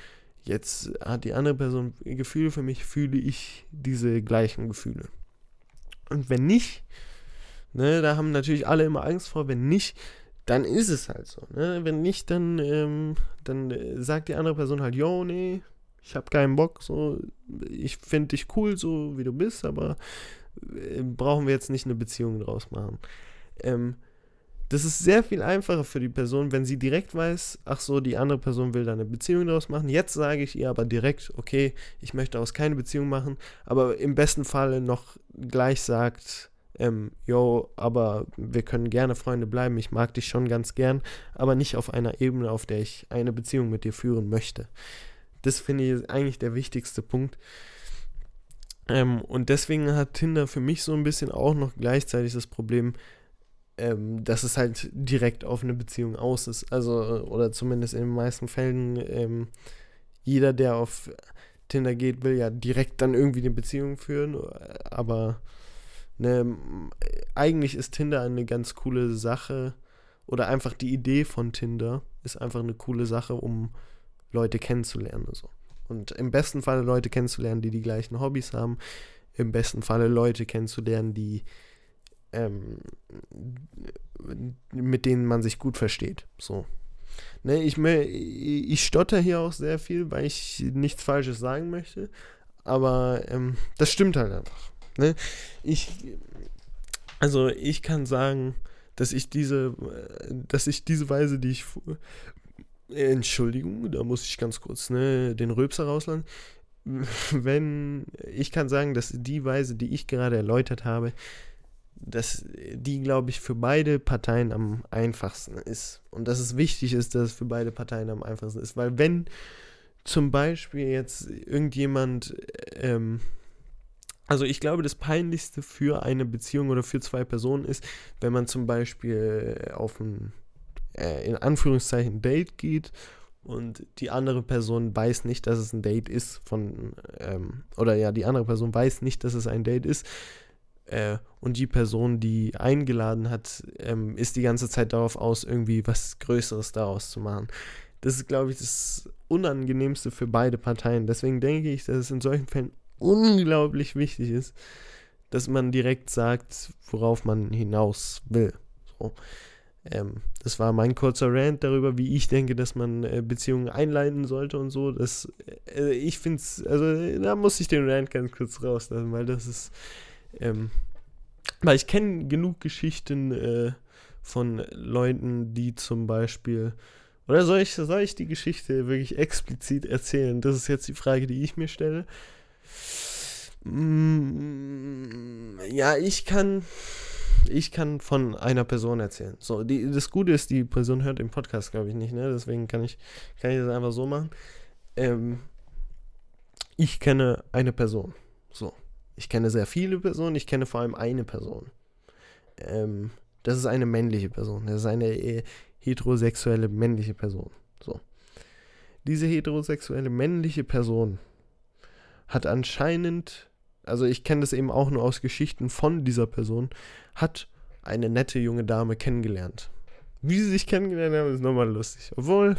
jetzt hat die andere Person Gefühle für mich, fühle ich diese gleichen Gefühle. Und wenn nicht, ne, da haben natürlich alle immer Angst vor, wenn nicht, dann ist es halt so. Ne? Wenn nicht, dann, ähm, dann äh, sagt die andere Person halt, yo, nee, ich habe keinen Bock, so, ich finde dich cool, so wie du bist, aber äh, brauchen wir jetzt nicht eine Beziehung draus machen. Ähm, das ist sehr viel einfacher für die Person, wenn sie direkt weiß, ach so, die andere Person will da eine Beziehung draus machen. Jetzt sage ich ihr aber direkt, okay, ich möchte daraus keine Beziehung machen, aber im besten Falle noch gleich sagt, ähm, yo, aber wir können gerne Freunde bleiben, ich mag dich schon ganz gern, aber nicht auf einer Ebene, auf der ich eine Beziehung mit dir führen möchte. Das finde ich eigentlich der wichtigste Punkt. Ähm, und deswegen hat Tinder für mich so ein bisschen auch noch gleichzeitig das Problem, ähm, dass es halt direkt auf eine Beziehung aus ist. Also, oder zumindest in den meisten Fällen, ähm, jeder, der auf Tinder geht, will ja direkt dann irgendwie eine Beziehung führen, aber ne, eigentlich ist Tinder eine ganz coole Sache oder einfach die Idee von Tinder ist einfach eine coole Sache, um Leute kennenzulernen. So. Und im besten Falle Leute kennenzulernen, die die gleichen Hobbys haben. Im besten Falle Leute kennenzulernen, die ähm, mit denen man sich gut versteht. So. Ne, ich, ich stotter hier auch sehr viel, weil ich nichts Falsches sagen möchte. Aber ähm, das stimmt halt einfach. Ne? Ich, also ich kann sagen, dass ich diese, dass ich diese Weise, die ich, Entschuldigung, da muss ich ganz kurz ne, den Röpser rauslassen. *laughs* Wenn, ich kann sagen, dass die Weise, die ich gerade erläutert habe, dass die, glaube ich, für beide Parteien am einfachsten ist. Und dass es wichtig ist, dass es für beide Parteien am einfachsten ist. Weil wenn zum Beispiel jetzt irgendjemand ähm, also ich glaube, das Peinlichste für eine Beziehung oder für zwei Personen ist, wenn man zum Beispiel auf ein, äh, in Anführungszeichen, Date geht und die andere Person weiß nicht, dass es ein Date ist von, ähm, oder ja, die andere Person weiß nicht, dass es ein Date ist. Äh, und die Person, die eingeladen hat, ähm, ist die ganze Zeit darauf aus, irgendwie was Größeres daraus zu machen. Das ist, glaube ich, das Unangenehmste für beide Parteien. Deswegen denke ich, dass es in solchen Fällen unglaublich wichtig ist, dass man direkt sagt, worauf man hinaus will. So. Ähm, das war mein kurzer Rant darüber, wie ich denke, dass man äh, Beziehungen einleiten sollte und so. Das, äh, ich finde es, also da muss ich den Rant ganz kurz rauslassen, weil das ist, ähm, weil ich kenne genug Geschichten äh, von Leuten, die zum Beispiel, oder soll ich, soll ich die Geschichte wirklich explizit erzählen? Das ist jetzt die Frage, die ich mir stelle. Mm, ja, ich kann, ich kann von einer Person erzählen. So, die, das Gute ist, die Person hört den Podcast, glaube ich, nicht, ne? Deswegen kann ich, kann ich das einfach so machen. Ähm, ich kenne eine Person. So. Ich kenne sehr viele Personen, ich kenne vor allem eine Person. Ähm, das ist eine männliche Person. Das ist eine äh, heterosexuelle männliche Person. So. Diese heterosexuelle männliche Person hat anscheinend, also ich kenne das eben auch nur aus Geschichten von dieser Person, hat eine nette junge Dame kennengelernt. Wie sie sich kennengelernt haben, ist nochmal lustig. Obwohl,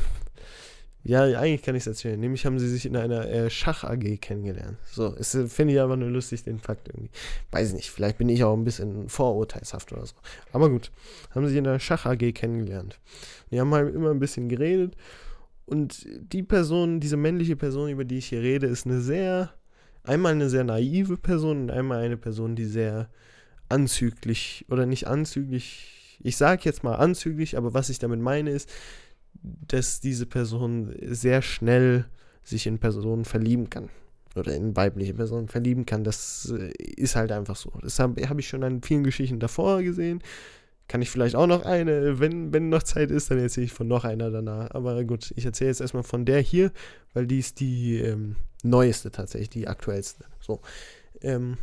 ja, eigentlich kann ich es erzählen. Nämlich haben sie sich in einer äh, Schach-AG kennengelernt. So, äh, finde ich aber nur lustig, den Fakt irgendwie. Weiß nicht, vielleicht bin ich auch ein bisschen vorurteilshaft oder so. Aber gut, haben sie sich in einer Schach-AG kennengelernt. Die haben halt immer ein bisschen geredet. Und die Person, diese männliche Person, über die ich hier rede, ist eine sehr einmal eine sehr naive Person und einmal eine Person, die sehr anzüglich oder nicht anzüglich, ich sage jetzt mal anzüglich, aber was ich damit meine ist, dass diese Person sehr schnell sich in Personen verlieben kann oder in weibliche Personen verlieben kann. Das äh, ist halt einfach so. Das habe hab ich schon an vielen Geschichten davor gesehen. Kann ich vielleicht auch noch eine, wenn, wenn noch Zeit ist, dann erzähle ich von noch einer danach. Aber gut, ich erzähle jetzt erstmal von der hier, weil die ist die ähm, neueste tatsächlich, die aktuellste. So. Ähm,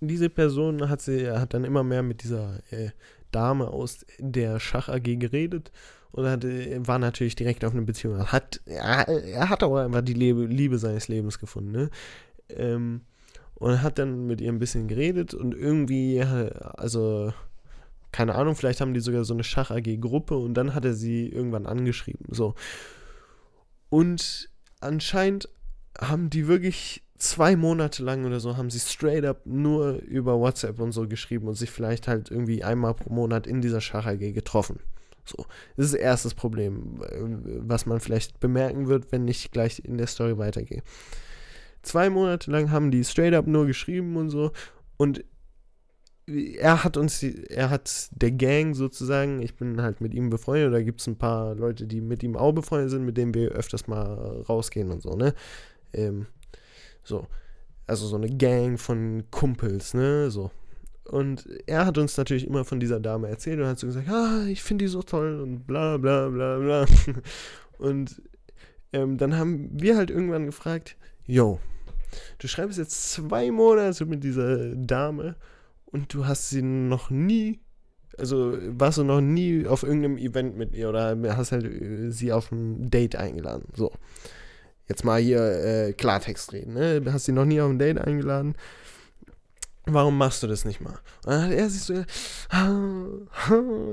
diese Person hat sie hat dann immer mehr mit dieser äh, Dame aus der Schach AG geredet und hat, war natürlich direkt auf eine Beziehung. Hat, er, er hat aber einfach die Liebe, Liebe seines Lebens gefunden. Ne? Ähm, und hat dann mit ihr ein bisschen geredet und irgendwie, also keine Ahnung, vielleicht haben die sogar so eine Schach-AG-Gruppe und dann hat er sie irgendwann angeschrieben. So. Und anscheinend haben die wirklich zwei Monate lang oder so, haben sie straight up nur über WhatsApp und so geschrieben und sich vielleicht halt irgendwie einmal pro Monat in dieser Schach-AG getroffen. So, das ist das erste Problem, äh, was man vielleicht bemerken wird, wenn ich gleich in der Story weitergehe. Zwei Monate lang haben die straight up nur geschrieben und so. Und er hat uns, er hat der Gang sozusagen, ich bin halt mit ihm befreundet, da gibt es ein paar Leute, die mit ihm auch befreundet sind, mit denen wir öfters mal rausgehen und so, ne? Ähm, so. Also so eine Gang von Kumpels, ne? So. Und er hat uns natürlich immer von dieser Dame erzählt und hat so gesagt, ah, ich finde die so toll und bla bla bla bla. *laughs* Und ähm, dann haben wir halt irgendwann gefragt, yo, du schreibst jetzt zwei Monate mit dieser Dame und du hast sie noch nie, also warst du noch nie auf irgendeinem Event mit ihr oder hast halt äh, sie auf ein Date eingeladen. So. Jetzt mal hier äh, Klartext reden, ne? Hast sie noch nie auf ein Date eingeladen warum machst du das nicht mal? Und dann hat er sich so,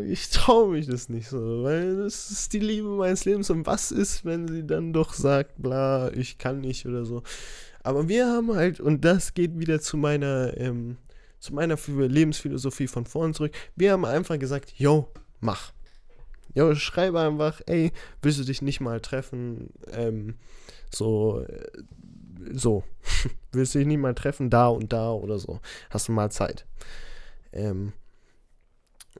ich traue mich das nicht so, weil das ist die Liebe meines Lebens und was ist, wenn sie dann doch sagt, bla, ich kann nicht oder so. Aber wir haben halt, und das geht wieder zu meiner, ähm, zu meiner Lebensphilosophie von vorn zurück, wir haben einfach gesagt, yo, mach. Jo, schreibe einfach, ey, willst du dich nicht mal treffen? Ähm, so, äh, so, *laughs* willst du dich nicht mal treffen, da und da oder so, hast du mal Zeit. Ähm,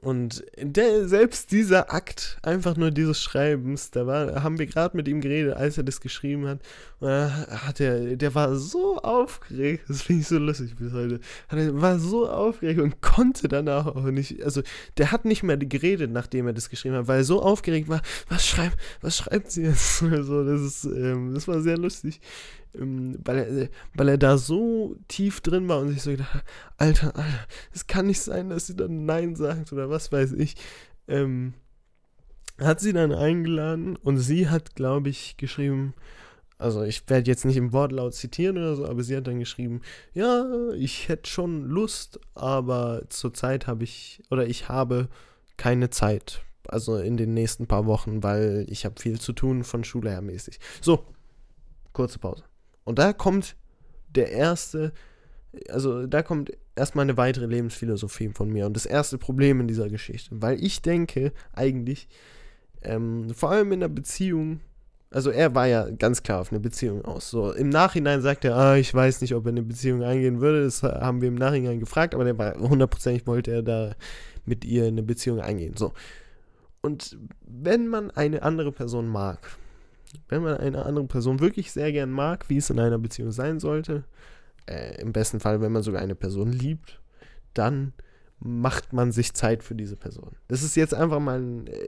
und der, selbst dieser Akt, einfach nur dieses Schreibens, da war, haben wir gerade mit ihm geredet, als er das geschrieben hat. Und hat er, der war so aufgeregt, das finde ich so lustig bis heute. Er war so aufgeregt und konnte danach auch nicht, also der hat nicht mehr geredet, nachdem er das geschrieben hat, weil er so aufgeregt war, was schreibt, was schreibt sie jetzt? *laughs* so, das ist, ähm, das war sehr lustig. Ähm, weil, er, weil er da so tief drin war und sich so gedacht hat, Alter, Alter, es kann nicht sein, dass sie dann Nein sagt oder was weiß ich. Ähm, hat sie dann eingeladen und sie hat, glaube ich, geschrieben, also ich werde jetzt nicht im Wortlaut zitieren oder so, aber sie hat dann geschrieben, ja, ich hätte schon Lust, aber zurzeit habe ich, oder ich habe keine Zeit. Also in den nächsten paar Wochen, weil ich habe viel zu tun von Schule her mäßig. So, kurze Pause. Und da kommt der erste, also da kommt erstmal eine weitere Lebensphilosophie von mir und das erste Problem in dieser Geschichte. Weil ich denke eigentlich, ähm, vor allem in der Beziehung, also er war ja ganz klar auf eine Beziehung aus. So im Nachhinein sagt er, ah, ich weiß nicht, ob er eine Beziehung eingehen würde. Das haben wir im Nachhinein gefragt, aber der war hundertprozentig wollte er da mit ihr in eine Beziehung eingehen. So. Und wenn man eine andere Person mag, wenn man eine andere Person wirklich sehr gern mag, wie es in einer Beziehung sein sollte, äh, im besten Fall, wenn man sogar eine Person liebt, dann macht man sich Zeit für diese Person. Das ist jetzt einfach mal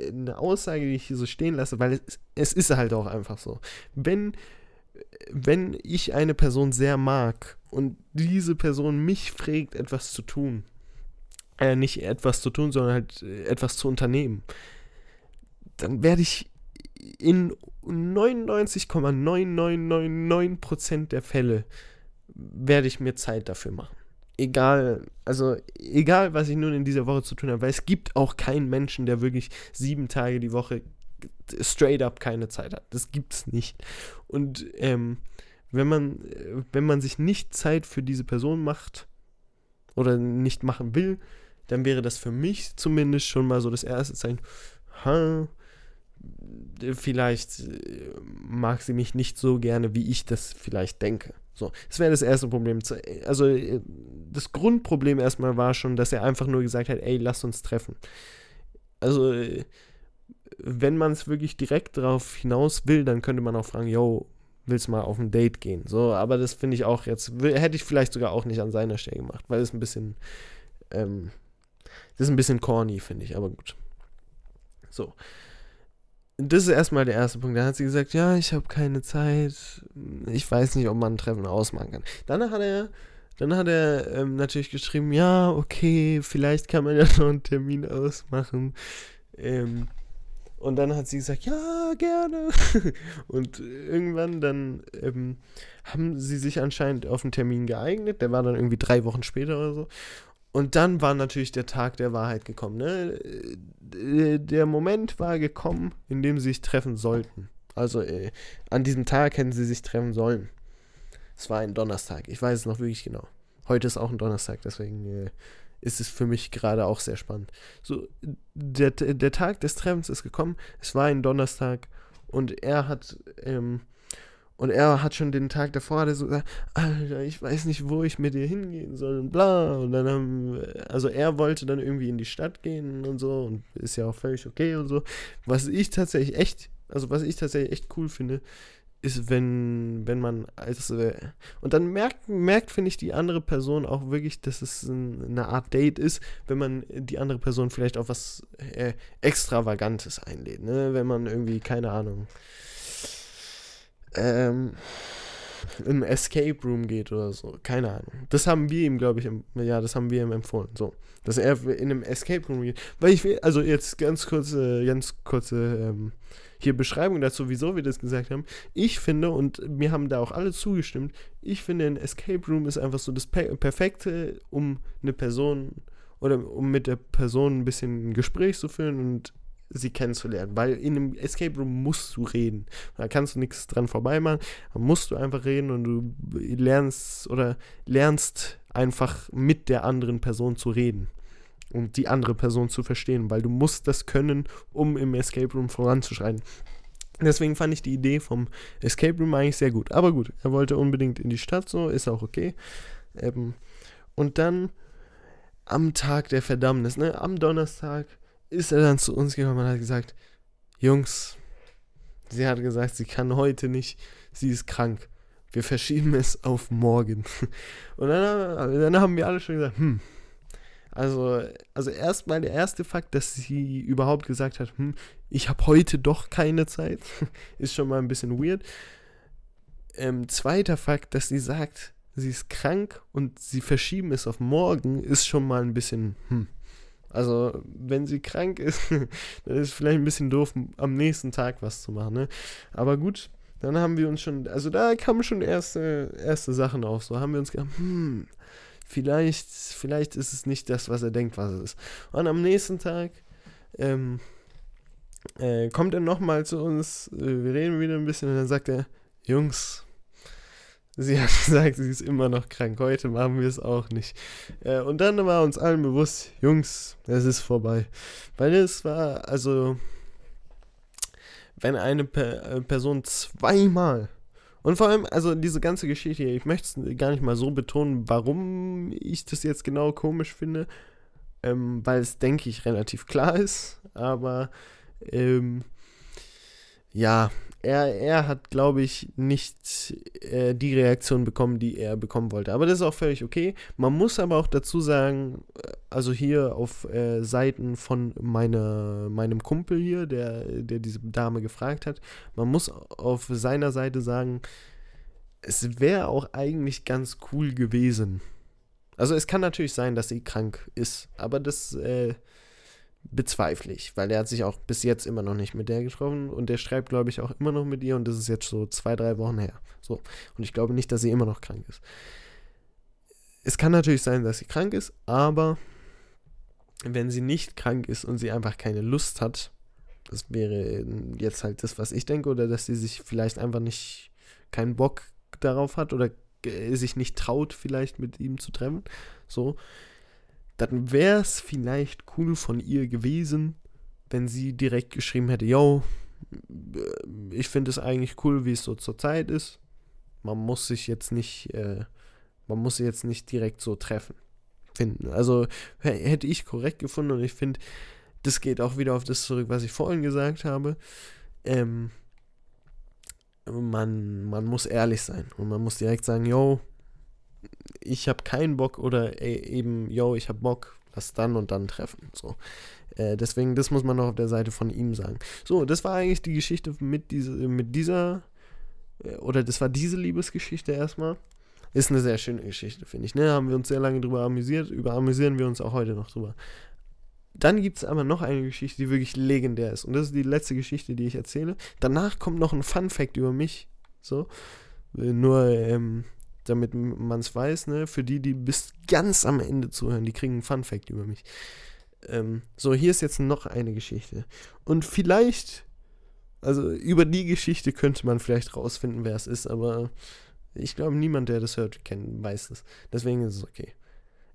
eine Aussage, die ich hier so stehen lasse, weil es, es ist halt auch einfach so. Wenn, wenn ich eine Person sehr mag und diese Person mich fragt, etwas zu tun, äh, nicht etwas zu tun, sondern halt äh, etwas zu unternehmen, dann werde ich in 99,9999% der Fälle werde ich mir Zeit dafür machen. Egal, also egal, was ich nun in dieser Woche zu tun habe, weil es gibt auch keinen Menschen, der wirklich sieben Tage die Woche straight up keine Zeit hat. Das gibt es nicht. Und ähm, wenn man, wenn man sich nicht Zeit für diese Person macht oder nicht machen will, dann wäre das für mich zumindest schon mal so das erste Zeichen, ha, vielleicht äh, mag sie mich nicht so gerne, wie ich das vielleicht denke. So, das wäre das erste Problem. Also, äh, das Grundproblem erstmal war schon, dass er einfach nur gesagt hat, ey, lass uns treffen. Also, äh, wenn man es wirklich direkt darauf hinaus will, dann könnte man auch fragen, yo, willst du mal auf ein Date gehen? So, aber das finde ich auch jetzt, hätte ich vielleicht sogar auch nicht an seiner Stelle gemacht, weil es ein bisschen, ähm, das ist ein bisschen corny, finde ich, aber gut. So das ist erstmal der erste Punkt. Da hat sie gesagt, ja, ich habe keine Zeit. Ich weiß nicht, ob man ein Treffen ausmachen kann. Dann hat er, dann hat er ähm, natürlich geschrieben, ja, okay, vielleicht kann man ja *laughs* noch einen Termin ausmachen. Ähm, und dann hat sie gesagt, ja, gerne. *laughs* und irgendwann dann ähm, haben sie sich anscheinend auf einen Termin geeignet. Der war dann irgendwie drei Wochen später oder so. Und dann war natürlich der Tag der Wahrheit gekommen. Ne? Äh, der Moment war gekommen, in dem sie sich treffen sollten. Also äh, an diesem Tag hätten sie sich treffen sollen. Es war ein Donnerstag. Ich weiß es noch wirklich genau. Heute ist auch ein Donnerstag, deswegen äh, ist es für mich gerade auch sehr spannend. So, der, der Tag des Treffens ist gekommen. Es war ein Donnerstag und er hat ähm, und er hat schon den Tag davor hat er so gesagt, Alter, ich weiß nicht, wo ich mit dir hingehen soll und bla. Und dann haben, also er wollte dann irgendwie in die Stadt gehen und so und ist ja auch völlig okay und so. Was ich tatsächlich echt, also was ich tatsächlich echt cool finde, ist, wenn, wenn man als und dann merkt, merkt finde ich, die andere Person auch wirklich, dass es ein, eine Art Date ist, wenn man die andere Person vielleicht auf was äh, Extravagantes einlädt, ne? Wenn man irgendwie, keine Ahnung, ähm, in Escape Room geht oder so. Keine Ahnung. Das haben wir ihm, glaube ich, im, ja, das haben wir ihm empfohlen. So. Dass er in einem Escape Room geht. Weil ich will, also jetzt ganz kurze, ganz kurze ähm, hier Beschreibung dazu, wieso wir das gesagt haben. Ich finde, und mir haben da auch alle zugestimmt, ich finde, ein Escape Room ist einfach so das Perfekte, um eine Person oder um mit der Person ein bisschen ein Gespräch zu führen und sie kennenzulernen. Weil in einem Escape Room musst du reden. Da kannst du nichts dran vorbei machen. Da musst du einfach reden und du lernst oder lernst einfach mit der anderen Person zu reden. Und die andere Person zu verstehen, weil du musst das können, um im Escape Room voranzuschreiten. Deswegen fand ich die Idee vom Escape Room eigentlich sehr gut. Aber gut, er wollte unbedingt in die Stadt, so ist auch okay. Ähm, und dann am Tag der Verdammnis, ne, am Donnerstag, ist er dann zu uns gekommen und hat gesagt, Jungs, sie hat gesagt, sie kann heute nicht, sie ist krank. Wir verschieben es auf morgen. *laughs* Und dann, dann haben wir alle schon gesagt, hm, also, also erstmal der erste Fakt, dass sie überhaupt gesagt hat, hm, ich habe heute doch keine Zeit, *laughs* ist schon mal ein bisschen weird. Ähm, zweiter Fakt, dass sie sagt, sie ist krank und sie verschieben es auf morgen, ist schon mal ein bisschen, hm, also, wenn sie krank ist, *laughs* dann ist es vielleicht ein bisschen doof, am nächsten Tag was zu machen, ne? Aber gut, dann haben wir uns schon, also da kamen schon erste, erste Sachen auf. So haben wir uns gedacht, hm, vielleicht, vielleicht ist es nicht das, was er denkt, was es ist. Und am nächsten Tag, ähm, äh, kommt er nochmal zu uns, äh, wir reden wieder ein bisschen und dann sagt er, Jungs, Sie hat *laughs* gesagt, sie ist immer noch krank. Heute machen wir es auch nicht. Äh, und dann war uns allen bewusst, Jungs, es ist vorbei. Weil es war, also, wenn eine per äh, Person zweimal und vor allem, also diese ganze Geschichte hier, ich möchte es gar nicht mal so betonen, warum ich das jetzt genau komisch finde, ähm, weil es, denke ich, relativ klar ist. Aber ähm, ja, er, er hat, glaube ich, nicht äh, die Reaktion bekommen, die er bekommen wollte. Aber das ist auch völlig okay. Man muss aber auch dazu sagen, äh, also hier auf äh, Seiten von meine, meinem Kumpel hier, der, der diese Dame gefragt hat, man muss auf seiner Seite sagen, es wäre auch eigentlich ganz cool gewesen. Also es kann natürlich sein, dass sie krank ist, aber das äh, bezweifle ich, weil er hat sich auch bis jetzt immer noch nicht mit der getroffen und der schreibt, glaube ich, auch immer noch mit ihr und das ist jetzt so zwei, drei Wochen her. So. Und ich glaube nicht, dass sie immer noch krank ist. Es kann natürlich sein, dass sie krank ist, aber wenn sie nicht krank ist und sie einfach keine Lust hat, das wäre jetzt halt das, was ich denke, oder dass sie sich vielleicht einfach nicht keinen Bock darauf hat oder sich nicht traut, vielleicht mit ihm zu treffen, so, dann wäre es vielleicht cool von ihr gewesen, wenn sie direkt geschrieben hätte, yo, äh, ich finde es eigentlich cool, wie es so zur Zeit ist. Man muss sich jetzt nicht, äh, man muss sich jetzt nicht direkt so treffen. Finden. Also hätte ich korrekt gefunden und ich finde, das geht auch wieder auf das zurück, was ich vorhin gesagt habe. Ähm, man, man muss ehrlich sein und man muss direkt sagen, yo, ich habe keinen Bock oder eben, yo, ich habe Bock, lass dann und dann treffen. So. Äh, deswegen, das muss man noch auf der Seite von ihm sagen. So, das war eigentlich die Geschichte mit, diese, mit dieser, äh, oder das war diese Liebesgeschichte erstmal. Ist eine sehr schöne Geschichte, finde ich. Ne? Haben wir uns sehr lange drüber amüsiert. Über amüsieren wir uns auch heute noch drüber. Dann gibt es aber noch eine Geschichte, die wirklich legendär ist. Und das ist die letzte Geschichte, die ich erzähle. Danach kommt noch ein Fun Fact über mich. So. Nur, ähm, damit man es weiß, ne, für die, die bis ganz am Ende zuhören, die kriegen einen Fun Fact über mich. Ähm, so, hier ist jetzt noch eine Geschichte. Und vielleicht, also über die Geschichte könnte man vielleicht rausfinden, wer es ist, aber ich glaube, niemand, der das hört, kennt, weiß das. Deswegen ist es okay.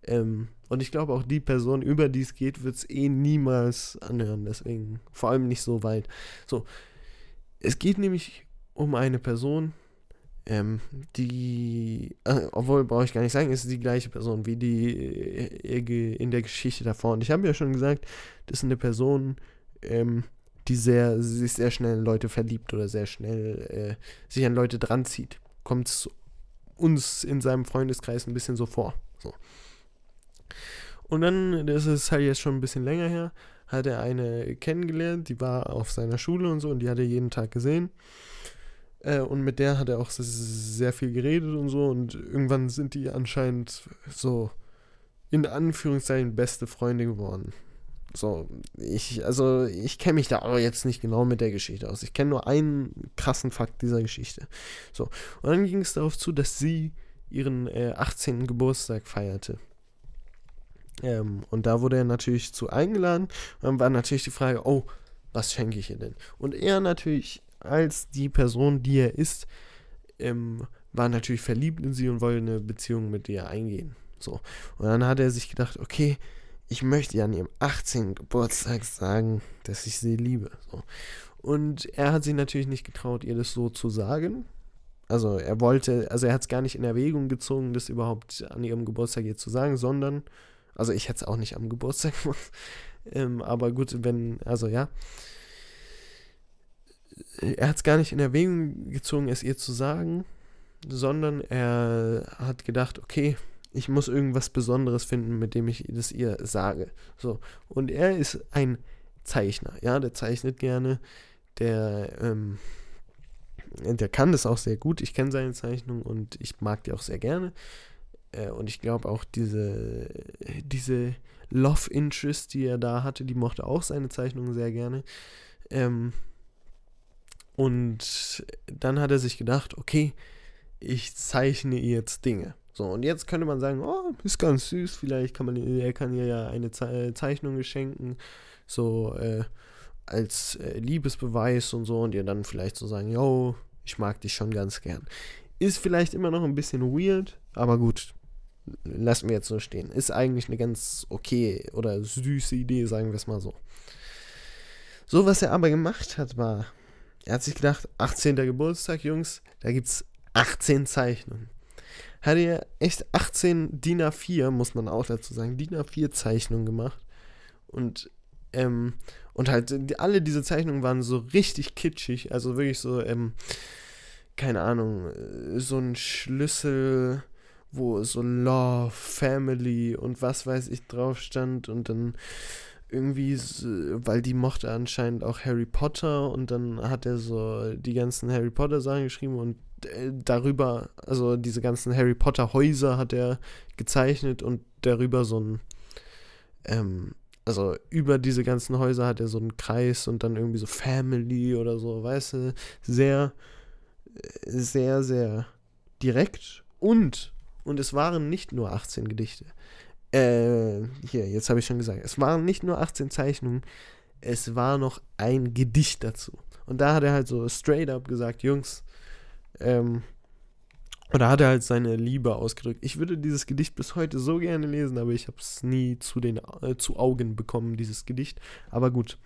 Ähm, und ich glaube, auch die Person, über die es geht, wird es eh niemals anhören. Deswegen, vor allem nicht so weit. So, es geht nämlich um eine Person, ähm, die, äh, obwohl brauche ich gar nicht sagen, ist die gleiche Person wie die äh, in der Geschichte davor. Und ich habe ja schon gesagt, das ist eine Person, ähm, die sehr, sich sehr schnell in Leute verliebt oder sehr schnell äh, sich an Leute dranzieht. Kommt es uns in seinem Freundeskreis ein bisschen so vor. So. Und dann, das ist halt jetzt schon ein bisschen länger her, hat er eine kennengelernt, die war auf seiner Schule und so und die hat er jeden Tag gesehen. Äh, und mit der hat er auch sehr viel geredet und so. Und irgendwann sind die anscheinend so in Anführungszeichen beste Freunde geworden. So, ich, also ich kenne mich da aber jetzt nicht genau mit der Geschichte aus. Ich kenne nur einen krassen Fakt dieser Geschichte. So, und dann ging es darauf zu, dass sie ihren äh, 18. Geburtstag feierte. Ähm, und da wurde er natürlich zu eingeladen. Und dann war natürlich die Frage, oh, was schenke ich ihr denn? Und er natürlich als die Person, die er ist, ähm, war natürlich verliebt in sie und wollte eine Beziehung mit ihr eingehen. So. Und dann hat er sich gedacht, okay, ich möchte ihr an ihrem 18. Geburtstag sagen, dass ich sie liebe. So. Und er hat sich natürlich nicht getraut, ihr das so zu sagen. Also er wollte, also er hat es gar nicht in Erwägung gezogen, das überhaupt an ihrem Geburtstag ihr zu sagen, sondern, also ich hätte es auch nicht am Geburtstag *laughs* gemacht. ähm, aber gut, wenn, also ja er hat es gar nicht in Erwägung gezogen, es ihr zu sagen, sondern er hat gedacht, okay, ich muss irgendwas Besonderes finden, mit dem ich das ihr sage. So. Und er ist ein Zeichner, ja, der zeichnet gerne, der, ähm, der kann das auch sehr gut. Ich kenne seine Zeichnung und ich mag die auch sehr gerne. Äh, und ich glaube auch diese, diese Love Interest, die er da hatte, die mochte auch seine Zeichnung sehr gerne. Ähm, und dann hat er sich gedacht, okay, ich zeichne jetzt Dinge. So, und jetzt könnte man sagen, oh, ist ganz süß, vielleicht kann man, er kann ihr ja eine Zeichnung schenken, so äh, als äh, Liebesbeweis und so, und ihr dann vielleicht so sagen, yo, ich mag dich schon ganz gern. Ist vielleicht immer noch ein bisschen weird, aber gut, lassen wir jetzt so stehen. Ist eigentlich eine ganz okay oder süße Idee, sagen wir es mal so. So, was er aber gemacht hat, war, er hat sich gedacht, 18. Geburtstag, Jungs, da gibt es 18 Zeichnungen. Hat er echt 18 DIN A4, muss man auch dazu sagen, DIN A4 Zeichnungen gemacht. Und, ähm, und halt, alle diese Zeichnungen waren so richtig kitschig, also wirklich so, ähm, keine Ahnung, so ein Schlüssel, wo so Love, Family und was weiß ich drauf stand und dann irgendwie, weil die mochte anscheinend auch Harry Potter und dann hat er so die ganzen Harry Potter Sachen geschrieben und äh, darüber, also diese ganzen Harry Potter Häuser hat er gezeichnet und darüber so ein, ähm, also über diese ganzen Häuser hat er so einen Kreis und dann irgendwie so Family oder so, weißt du, sehr, sehr, sehr direkt und, und es waren nicht nur 18 Gedichte. Äh, hier, jetzt habe ich schon gesagt, es waren nicht nur 18 Zeichnungen, es war noch ein Gedicht dazu. Und da hat er halt so straight up gesagt, Jungs, ähm, oder hat er halt seine Liebe ausgedrückt. Ich würde dieses Gedicht bis heute so gerne lesen, aber ich habe es nie zu den äh, zu Augen bekommen, dieses Gedicht. Aber gut.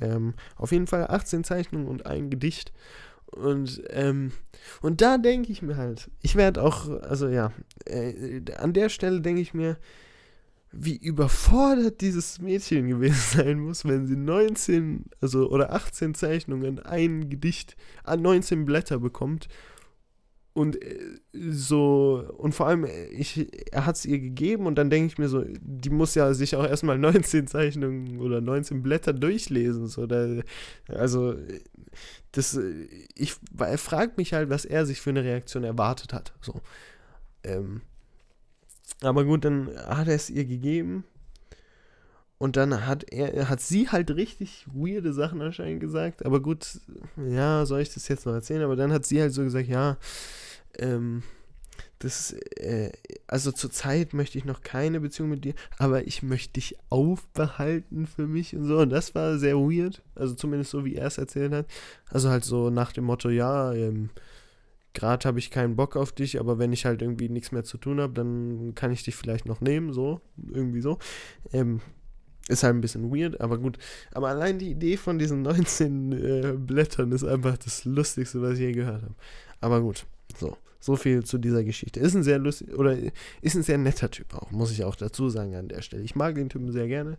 Ähm, auf jeden Fall 18 Zeichnungen und ein Gedicht. Und, ähm, und da denke ich mir halt, ich werde auch, also ja, äh, an der Stelle denke ich mir, wie überfordert dieses Mädchen gewesen *laughs* sein muss, wenn sie 19, also oder 18 Zeichnungen, ein Gedicht an 19 Blätter bekommt und äh, so, und vor allem, ich, er hat es ihr gegeben und dann denke ich mir so, die muss ja sich auch erstmal *laughs* 19 Zeichnungen oder 19 Blätter durchlesen. So, da, also, das, ich, er fragt mich halt, was er sich für eine Reaktion erwartet hat. So. Ähm, aber gut, dann hat er es ihr gegeben. Und dann hat er, hat sie halt richtig weirde Sachen anscheinend gesagt. Aber gut, ja, soll ich das jetzt noch erzählen? Aber dann hat sie halt so gesagt, ja, ähm, das, äh, also zurzeit möchte ich noch keine Beziehung mit dir, aber ich möchte dich aufbehalten für mich und so. Und das war sehr weird. Also zumindest so, wie er es erzählt hat. Also halt so nach dem Motto, ja, ähm, gerade habe ich keinen Bock auf dich, aber wenn ich halt irgendwie nichts mehr zu tun habe, dann kann ich dich vielleicht noch nehmen, so, irgendwie so. Ähm, ist halt ein bisschen weird, aber gut. Aber allein die Idee von diesen 19 äh, Blättern ist einfach das Lustigste, was ich je gehört habe. Aber gut, so. So viel zu dieser Geschichte. Ist ein sehr lustig, oder ist ein sehr netter Typ auch, muss ich auch dazu sagen an der Stelle. Ich mag den Typen sehr gerne,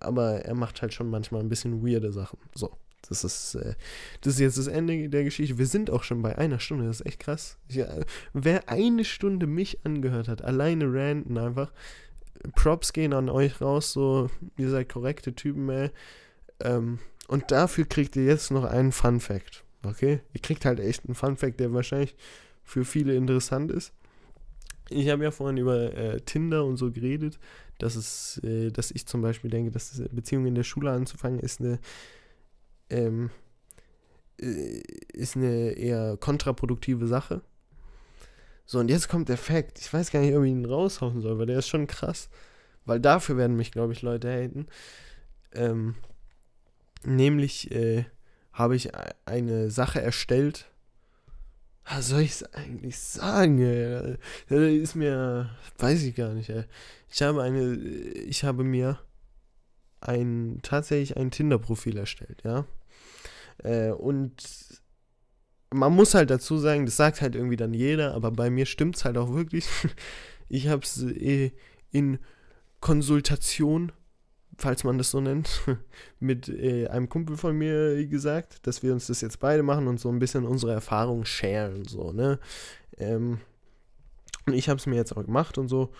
aber er macht halt schon manchmal ein bisschen weirde Sachen. So. Das ist, äh, das ist jetzt das Ende der Geschichte. Wir sind auch schon bei einer Stunde, das ist echt krass. Ich, äh, wer eine Stunde mich angehört hat, alleine ranten einfach, Props gehen an euch raus, so, ihr seid korrekte Typen, ey. Ähm, und dafür kriegt ihr jetzt noch einen Fun Fact, okay? Ihr kriegt halt echt einen Fun Fact, der wahrscheinlich für viele interessant ist. Ich habe ja vorhin über äh, Tinder und so geredet, dass es, äh, dass ich zum Beispiel denke, dass Beziehungen in der Schule anzufangen ist eine ähm, äh, ist eine eher kontraproduktive Sache. So, und jetzt kommt der Fact. Ich weiß gar nicht, ob ich ihn raushauen soll, weil der ist schon krass. Weil dafür werden mich, glaube ich, Leute haten. Ähm, nämlich äh, habe ich eine Sache erstellt. Was soll ich es eigentlich sagen? Ey? Das ist mir, weiß ich gar nicht. Ey. Ich habe eine, ich habe mir ein tatsächlich ein Tinder-Profil erstellt, ja. Äh, und man muss halt dazu sagen, das sagt halt irgendwie dann jeder, aber bei mir stimmt es halt auch wirklich. *laughs* Ich habe es äh, in Konsultation, falls man das so nennt, *laughs* mit äh, einem Kumpel von mir gesagt, dass wir uns das jetzt beide machen und so ein bisschen unsere Erfahrungen sharen, so, ne. Ähm, und ich habe es mir jetzt auch gemacht und so.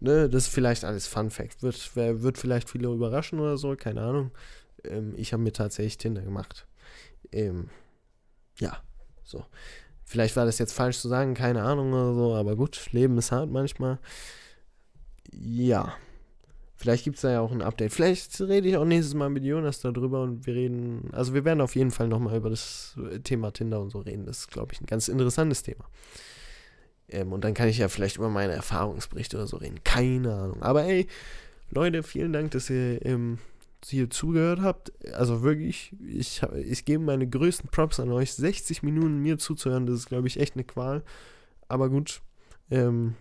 Ne, das ist vielleicht alles Fun Fact. Wird, wird vielleicht viele überraschen oder so, keine Ahnung. Ähm, ich habe mir tatsächlich Tinder gemacht. Ähm, ja, so. Vielleicht war das jetzt falsch zu sagen, keine Ahnung oder so, aber gut, Leben ist hart manchmal. Ja. Vielleicht gibt es da ja auch ein Update. Vielleicht rede ich auch nächstes Mal mit Jonas darüber und wir reden, also wir werden auf jeden Fall nochmal über das Thema Tinder und so reden. Das ist, glaube ich, ein ganz interessantes Thema. Ähm, und dann kann ich ja vielleicht über meine Erfahrungsberichte oder so reden. Keine Ahnung. Aber ey, Leute, vielen Dank, dass ihr ähm, hier zugehört habt. Also wirklich, ich, ich gebe meine größten Props an euch. 60 Minuten mir zuzuhören, das ist, glaube ich, echt eine Qual. Aber gut. Ähm,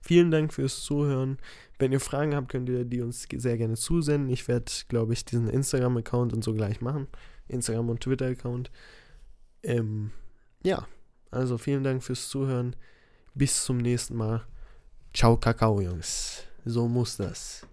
vielen Dank fürs Zuhören. Wenn ihr Fragen habt, könnt ihr die uns sehr gerne zusenden. Ich werde, glaube ich, diesen Instagram-Account und so gleich machen. Instagram- und Twitter-Account. Ähm, ja. Also vielen Dank fürs Zuhören. Bis zum nächsten Mal. Ciao, Kakao, Jungs. So muss das.